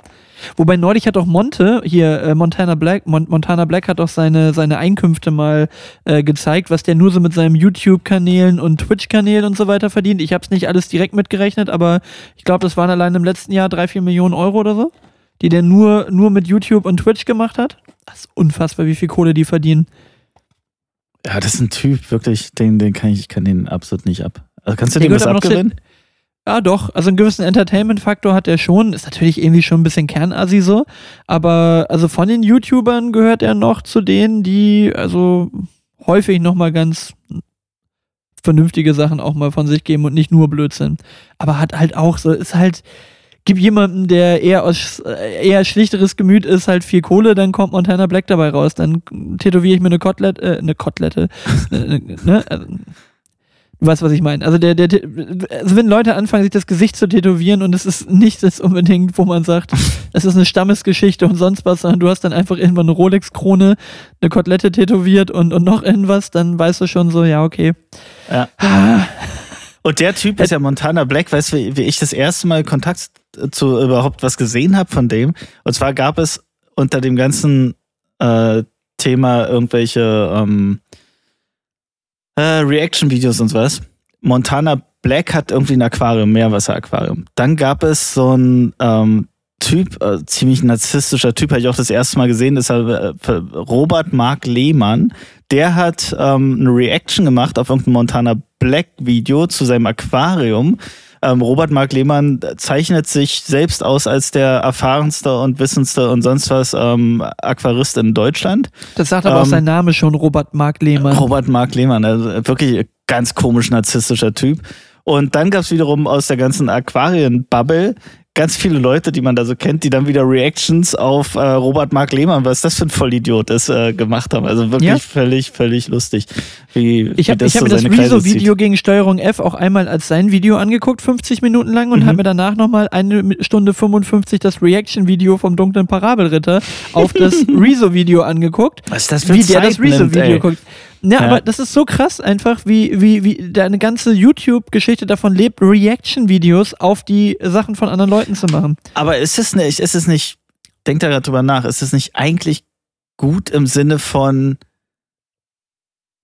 Wobei neulich hat doch Monte, hier äh, Montana Black, Mon Montana Black hat doch seine, seine Einkünfte mal äh, gezeigt, was der nur so mit seinem YouTube-Kanälen und Twitch-Kanälen und so weiter verdient. Ich habe es nicht alles direkt mitgerechnet, aber ich glaube, das waren allein im letzten Jahr drei, vier Millionen Euro oder so, die der nur, nur mit YouTube und Twitch gemacht hat. Das ist unfassbar, wie viel Kohle die verdienen. Ja, das ist ein Typ, wirklich, den, den kann ich, ich kann den absolut nicht ab. Also kannst du Der dem noch zu- abgewinnen? Ja, doch. Also einen gewissen Entertainment-Faktor hat er schon. Ist natürlich irgendwie schon ein bisschen Kernassi so. Aber also von den YouTubern gehört er noch zu denen, die also häufig nochmal ganz vernünftige Sachen auch mal von sich geben und nicht nur Blödsinn. Aber hat halt auch so, ist halt, gib jemandem, der eher aus äh, eher schlichteres Gemüt ist, halt viel Kohle, dann kommt Montana Black dabei raus. Dann tätowiere ich mir eine Kotelette, äh, eine Kotelette, *laughs* äh, ne? Also, Du weißt, was ich meine. Also, der, der, also wenn Leute anfangen, sich das Gesicht zu tätowieren und es ist nicht das unbedingt, wo man sagt, *laughs* es ist eine Stammesgeschichte und sonst was, sondern du hast dann einfach irgendwann eine Rolex-Krone, eine Kotelette tätowiert und, und noch irgendwas, dann weißt du schon so, ja, okay. Ja. *laughs* Und der Typ ist ja Montana Black, weißt du, wie, ich das erste Mal Kontakt zu überhaupt was gesehen habe von dem. Und zwar gab es unter dem ganzen äh, Thema irgendwelche ähm, äh, Reaction-Videos und was. Montana Black hat irgendwie ein Aquarium, Meerwasser-Aquarium. Dann gab es so ein ähm, Typ, äh, ziemlich narzisstischer Typ, habe ich auch das erste Mal gesehen, das ist äh, Robert Mark Lehmann. Der hat ähm, eine Reaction gemacht auf irgendein Montana Black Video zu seinem Aquarium. Ähm, Robert Mark Lehmann zeichnet sich selbst aus als der erfahrenste und wissendste und sonst was ähm, Aquarist in Deutschland. das sagt aber auch Ähm, sein Name schon, Robert Mark Lehmann. Robert Mark Lehmann, also wirklich ganz komisch narzisstischer Typ. Und dann gab es wiederum aus der ganzen Aquarien-Bubble ganz viele Leute, die man da so kennt, die dann wieder Reactions auf äh, Robert Mark Lehmann, was das für ein Vollidiot ist, äh, gemacht haben. Also wirklich Ja. völlig, völlig lustig. Wie, Ich wie habe hab so mir das Rezo-Video gegen Steuerung F auch einmal als sein Video angeguckt, 50 Minuten lang, und Mhm. habe mir danach nochmal eine Stunde 55 das Reaction-Video vom dunklen Parabelritter auf das *laughs* Rezo-Video angeguckt. Was ist das für wie ein der das Rezo-Video guckt. Ja, Ja. aber das ist so krass einfach, wie, wie, wie da eine ganze YouTube-Geschichte davon lebt, Reaction-Videos auf die Sachen von anderen Leuten zu machen. Aber ist es nicht, ist es nicht, denk da gerade drüber nach, ist es nicht eigentlich gut im Sinne von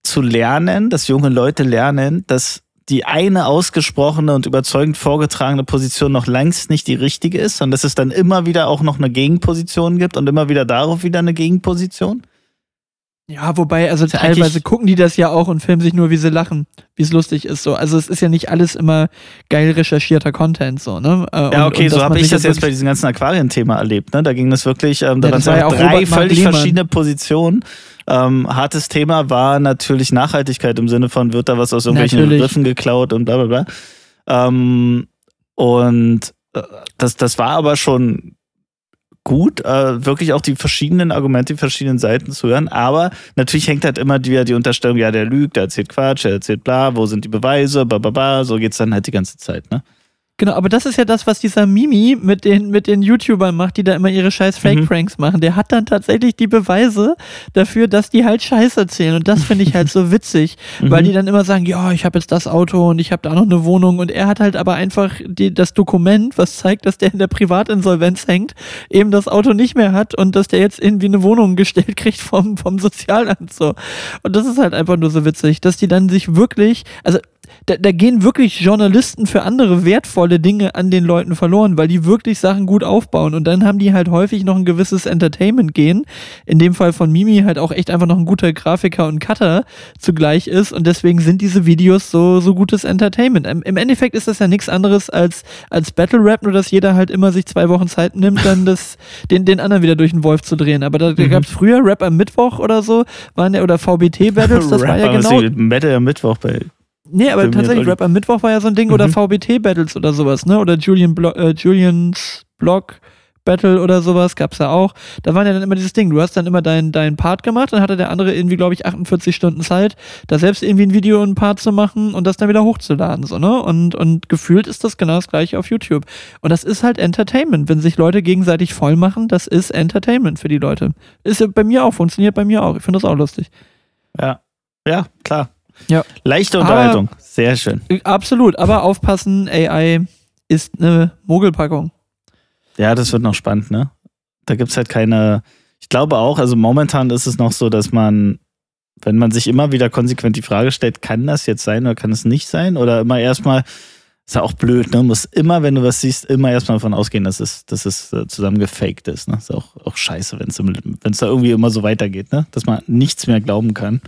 zu lernen, dass junge Leute lernen, dass die eine ausgesprochene und überzeugend vorgetragene Position noch längst nicht die richtige ist, sondern dass es dann immer wieder auch noch eine Gegenposition gibt und immer wieder darauf wieder eine Gegenposition? Ja, wobei, also teilweise gucken die das ja auch und filmen sich nur, wie sie lachen, wie es lustig ist. So. Also es ist ja nicht alles immer geil recherchierter Content, so, ne? Äh, Ja, und- okay, und so dass habe ich das jetzt bei diesem ganzen Aquarienthema erlebt. Ne? Da ging das wirklich, ähm, da Ja, waren war ja auch drei Robert völlig Lehmann. verschiedene Positionen. Ähm, hartes Thema war natürlich Nachhaltigkeit im Sinne von, wird da was aus irgendwelchen Natürlich. Riffen geklaut und bla bla bla. Ähm, und äh, das, das war aber schon gut, äh, wirklich auch die verschiedenen Argumente, die verschiedenen Seiten zu hören. Aber natürlich hängt halt immer wieder die Unterstellung, ja, der lügt, der erzählt Quatsch, der erzählt bla, wo sind die Beweise, bla bla bla. So geht's dann halt die ganze Zeit, ne? Genau, aber das ist ja das, was dieser Mimi mit den, mit den YouTubern macht, die da immer ihre scheiß Mhm. Fake-Pranks machen. Der hat dann tatsächlich die Beweise dafür, dass die halt Scheiß erzählen. Und das finde ich halt so *laughs* witzig, weil Mhm. die dann immer sagen, ja, ich habe jetzt das Auto und ich habe da noch eine Wohnung. Und er hat halt aber einfach die, das Dokument, was zeigt, dass der in der Privatinsolvenz hängt, eben das Auto nicht mehr hat und dass der jetzt irgendwie eine Wohnung gestellt kriegt vom, vom Sozialamt. So. Und das ist halt einfach nur so witzig, dass die dann sich wirklich, also da, da gehen wirklich Journalisten für andere wertvolle Dinge an den Leuten verloren, weil die wirklich Sachen gut aufbauen. Und dann haben die halt häufig noch ein gewisses Entertainment gehen. In dem Fall von Mimi halt auch echt einfach noch ein guter Grafiker und Cutter zugleich ist. Und deswegen sind diese Videos so, so gutes Entertainment. Im, Im Endeffekt ist das ja nichts anderes als, als Battle Rap, nur dass jeder halt immer sich zwei Wochen Zeit nimmt, dann das, *laughs* den, den anderen wieder durch den Wolf zu drehen. Aber da, da Mhm. gab es früher Rap am Mittwoch oder so, waren ja, oder VBT-Battles, das war ja genau. Metal am Mittwoch bei. Nee, aber tatsächlich. Rap am Mittwoch war ja so ein Ding oder Mhm. VBT-Battles oder sowas, ne? Oder Julian Blo äh, Julians Blog Battle oder sowas gab's ja auch. Da war ja dann immer dieses Ding, du hast dann immer deinen deinen Part gemacht, dann hatte der andere irgendwie, glaube ich, 48 Stunden Zeit, da selbst irgendwie ein Video und einen Part zu machen und das dann wieder hochzuladen, so, ne? Und, und gefühlt ist das genau das gleiche auf YouTube. Und das ist halt Entertainment. Wenn sich Leute gegenseitig voll machen, das ist Entertainment für die Leute. Ist ja bei mir auch, funktioniert bei mir auch. Ich finde das auch lustig. Ja, ja, klar. Ja. Leichte Aber- Unterhaltung. Sehr schön. Absolut, aber aufpassen, AI ist eine Mogelpackung. Ja, das wird noch spannend, ne? Da gibt's halt keine. Ich glaube auch, also momentan ist es noch so, dass man, wenn man sich immer wieder konsequent die Frage stellt, kann das jetzt sein oder kann es nicht sein? Oder immer erstmal Ist ja auch blöd, ne? Muss immer, wenn du was siehst, immer erstmal davon ausgehen, dass es, dass es äh, zusammen gefaked ist. Ne? Ist auch, auch scheiße, wenn es da irgendwie immer so weitergeht, ne? Dass man nichts mehr glauben kann.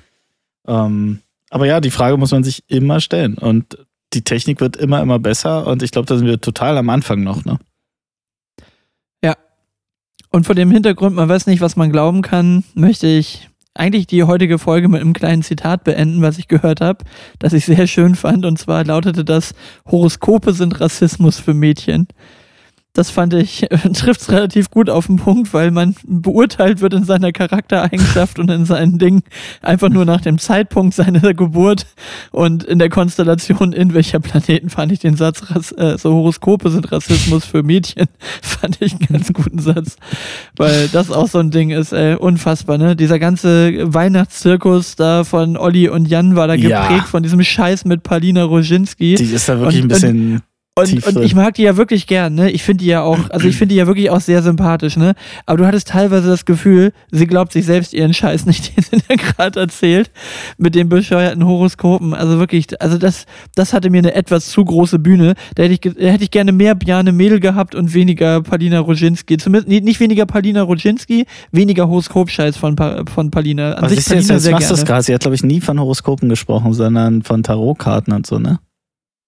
Ähm, aber ja, die Frage muss man sich immer stellen. Und die Technik wird immer, immer besser. Und ich glaube, da sind wir total am Anfang noch, ne? Ja. Und vor dem Hintergrund, man weiß nicht, was man glauben kann, möchte ich eigentlich die heutige Folge mit einem kleinen Zitat beenden, was ich gehört habe, das ich sehr schön fand. Und zwar lautete das, Horoskope sind Rassismus für Mädchen. Das fand ich, *laughs* trifft es relativ gut auf den Punkt, weil man beurteilt wird in seiner Charaktereigenschaft und in seinen Dingen einfach nur nach dem Zeitpunkt seiner *laughs* Geburt und in der Konstellation in welcher Planeten fand ich den Satz, äh, so Horoskope sind Rassismus für Mädchen, *laughs* fand ich einen ganz guten Satz, weil das auch so ein Ding ist, ey, unfassbar, ne? Dieser ganze Weihnachtszirkus da von Olli und Jan war da Ja. geprägt von diesem Scheiß mit Palina Roginski. Die ist da wirklich Und- ein bisschen. Und, und ich mag die ja wirklich gern, ne? Ich finde die ja auch, also ich finde die ja wirklich auch sehr sympathisch, ne? Aber du hattest teilweise das Gefühl, sie glaubt sich selbst ihren Scheiß nicht, *laughs* den sie da gerade erzählt, mit den bescheuerten Horoskopen. Also wirklich, also das, das hatte mir eine etwas zu große Bühne. Da hätte ich, da hätte ich gerne mehr Bjane Mädel gehabt und weniger Palina Roginski. Zumindest nicht, weniger Palina Roginski, weniger Horoskopscheiß von, Pa- von Palina. An Was sich ist Palina jetzt du das gerade. Sie hat, glaube ich, nie von Horoskopen gesprochen, sondern von Tarotkarten und so, ne?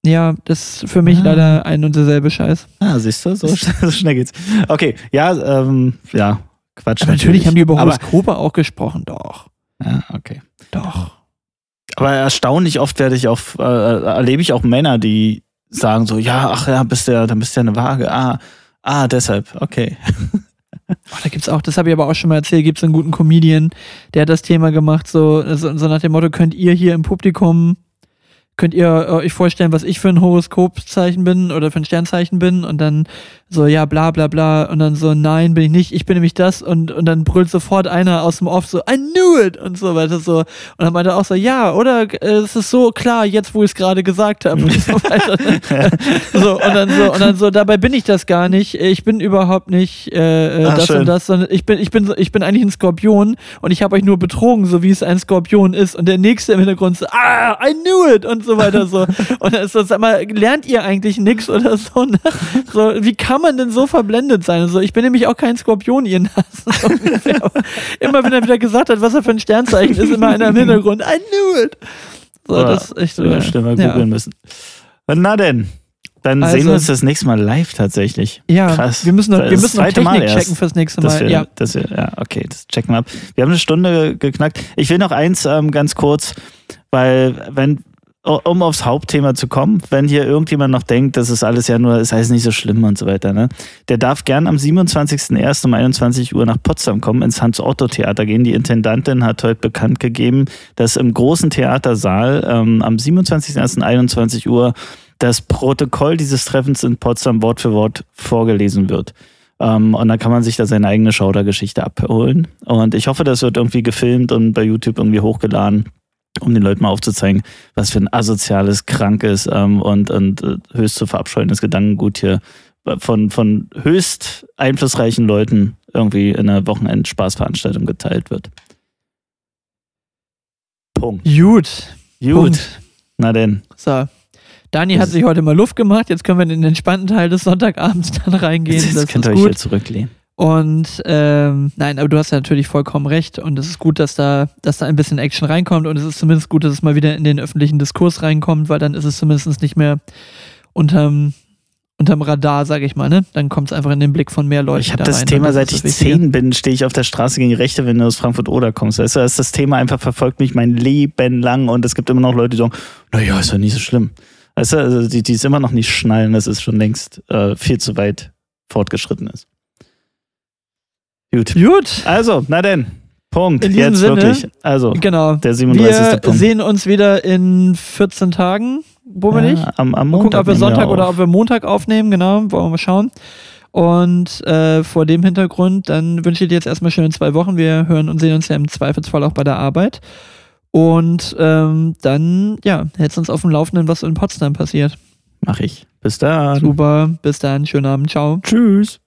Ja, das ist für mich Ah. leider ein und derselbe Scheiß. Ah, siehst du, so, *laughs* so schnell geht's. Okay, ja, ähm, ja, Quatsch. Aber natürlich haben die über Horoskope auch gesprochen, doch. ja, okay. Doch. Aber erstaunlich oft werde ich auch, äh, erlebe ich auch Männer, die sagen so, ja, ach ja, bist ja, dann bist du ja eine Waage. Ah, ah, deshalb, okay. *laughs* Oh, da gibt's auch, das habe ich aber auch schon mal erzählt, gibt's einen guten Comedian, der hat das Thema gemacht, so, so nach dem Motto, könnt ihr hier im Publikum, könnt ihr äh, euch vorstellen, was ich für ein Horoskopzeichen bin oder für ein Sternzeichen bin? Und dann so, ja, bla bla bla. Und dann so, nein, bin ich nicht, ich bin nämlich das. Und, und dann brüllt sofort einer aus dem Off so, I knew it! Und so weiter so. Und dann meinte er auch so, ja, oder äh, es ist so klar, jetzt wo ich es gerade gesagt habe. *laughs* Und so weiter. *laughs* so und dann so und dann so, dabei bin ich das gar nicht, ich bin überhaupt nicht äh, äh, Ah, das schön. und das, sondern ich bin ich bin ich bin eigentlich ein Skorpion und ich habe euch nur betrogen, so wie es ein Skorpion ist. Und der nächste im Hintergrund so, ah, I knew it! Und so weiter so. *laughs* Und dann ist das, sag mal, lernt ihr eigentlich nix oder so, ne? so wie kann man denn so verblendet sein? So, ich bin nämlich auch kein Skorpion, ihr Nasen. Immer wenn er wieder gesagt hat, was er für ein Sternzeichen ist, immer einer im Hintergrund, I knew it. So, Oder- das ist echt so. Ja, stimmt, mal ja. googeln müssen. Na denn, dann Also- sehen wir uns das nächste Mal live tatsächlich. Ja, Krass. wir müssen noch, Das wir müssen noch zweite Mal Technik erst, checken fürs nächste Dass Mal. wir, ja. dass wir, ja, okay, das checken wir ab. Wir haben eine Stunde geknackt. Ich will noch eins ähm, ganz kurz, weil wenn, um aufs Hauptthema zu kommen, wenn hier irgendjemand noch denkt, das ist alles ja nur, es heißt nicht so schlimm und so weiter, ne? Der darf gern am 27.01. um 21 Uhr nach Potsdam kommen, ins Hans-Otto-Theater gehen. Die Intendantin hat heute bekannt gegeben, dass im großen Theatersaal ähm, am 27.01. 21 Uhr das Protokoll dieses Treffens in Potsdam Wort für Wort vorgelesen wird. Ähm, und dann kann man sich da seine eigene Schaudergeschichte abholen. Und ich hoffe, das wird irgendwie gefilmt und bei YouTube irgendwie hochgeladen, um den Leuten mal aufzuzeigen, was für ein asoziales, krankes ähm, und, und äh, höchst zu verabscheuendes Gedankengut hier von, von höchst einflussreichen Leuten irgendwie in einer Wochenendspaßveranstaltung geteilt wird. Punkt. Gut. Gut. Punkt. Na denn. So. Dani hat sich heute mal Luft gemacht. Jetzt können wir in den entspannten Teil des Sonntagabends dann reingehen. Jetzt, das könnt ihr euch hier gut. zurücklehnen. Und ähm, nein, aber du hast ja natürlich vollkommen recht. Und es ist gut, dass da, dass da ein bisschen Action reinkommt. Und es ist zumindest gut, dass es mal wieder in den öffentlichen Diskurs reinkommt, weil dann ist es zumindest nicht mehr unterm, unterm Radar, sage ich mal. Ne? Dann kommt es einfach in den Blick von mehr Leuten. Ich habe da das rein. Thema, Und seit ich das zehn bin, stehe ich auf der Straße gegen Rechte, wenn du aus Frankfurt oder kommst. Weißt du, das, ist das Thema einfach verfolgt mich mein Leben lang und es gibt immer noch Leute, die sagen, naja, ist doch nicht so schlimm. Weißt du, also die, die es immer noch nicht schnallen, dass es schon längst äh, viel zu weit fortgeschritten ist. Gut. Gut, Also, na denn. Punkt. In diesem Jetzt Sinne, wirklich. Also, genau. der 37. Wir Punkt. sehen uns wieder in 14 Tagen. Wo wir nicht? Ja, am, am Mal gucken, Montag ob wir Sonntag auf. oder ob wir Montag aufnehmen, genau, wollen wir mal schauen. Und äh, vor dem Hintergrund, dann wünsche ich dir jetzt erstmal schöne zwei Wochen. Wir hören und sehen uns ja im Zweifelsfall auch bei der Arbeit. Und ähm, dann, ja, hältst uns auf dem Laufenden, was in Potsdam passiert. Mach ich. Bis dann. Super, bis dann, schönen Abend, ciao. Tschüss.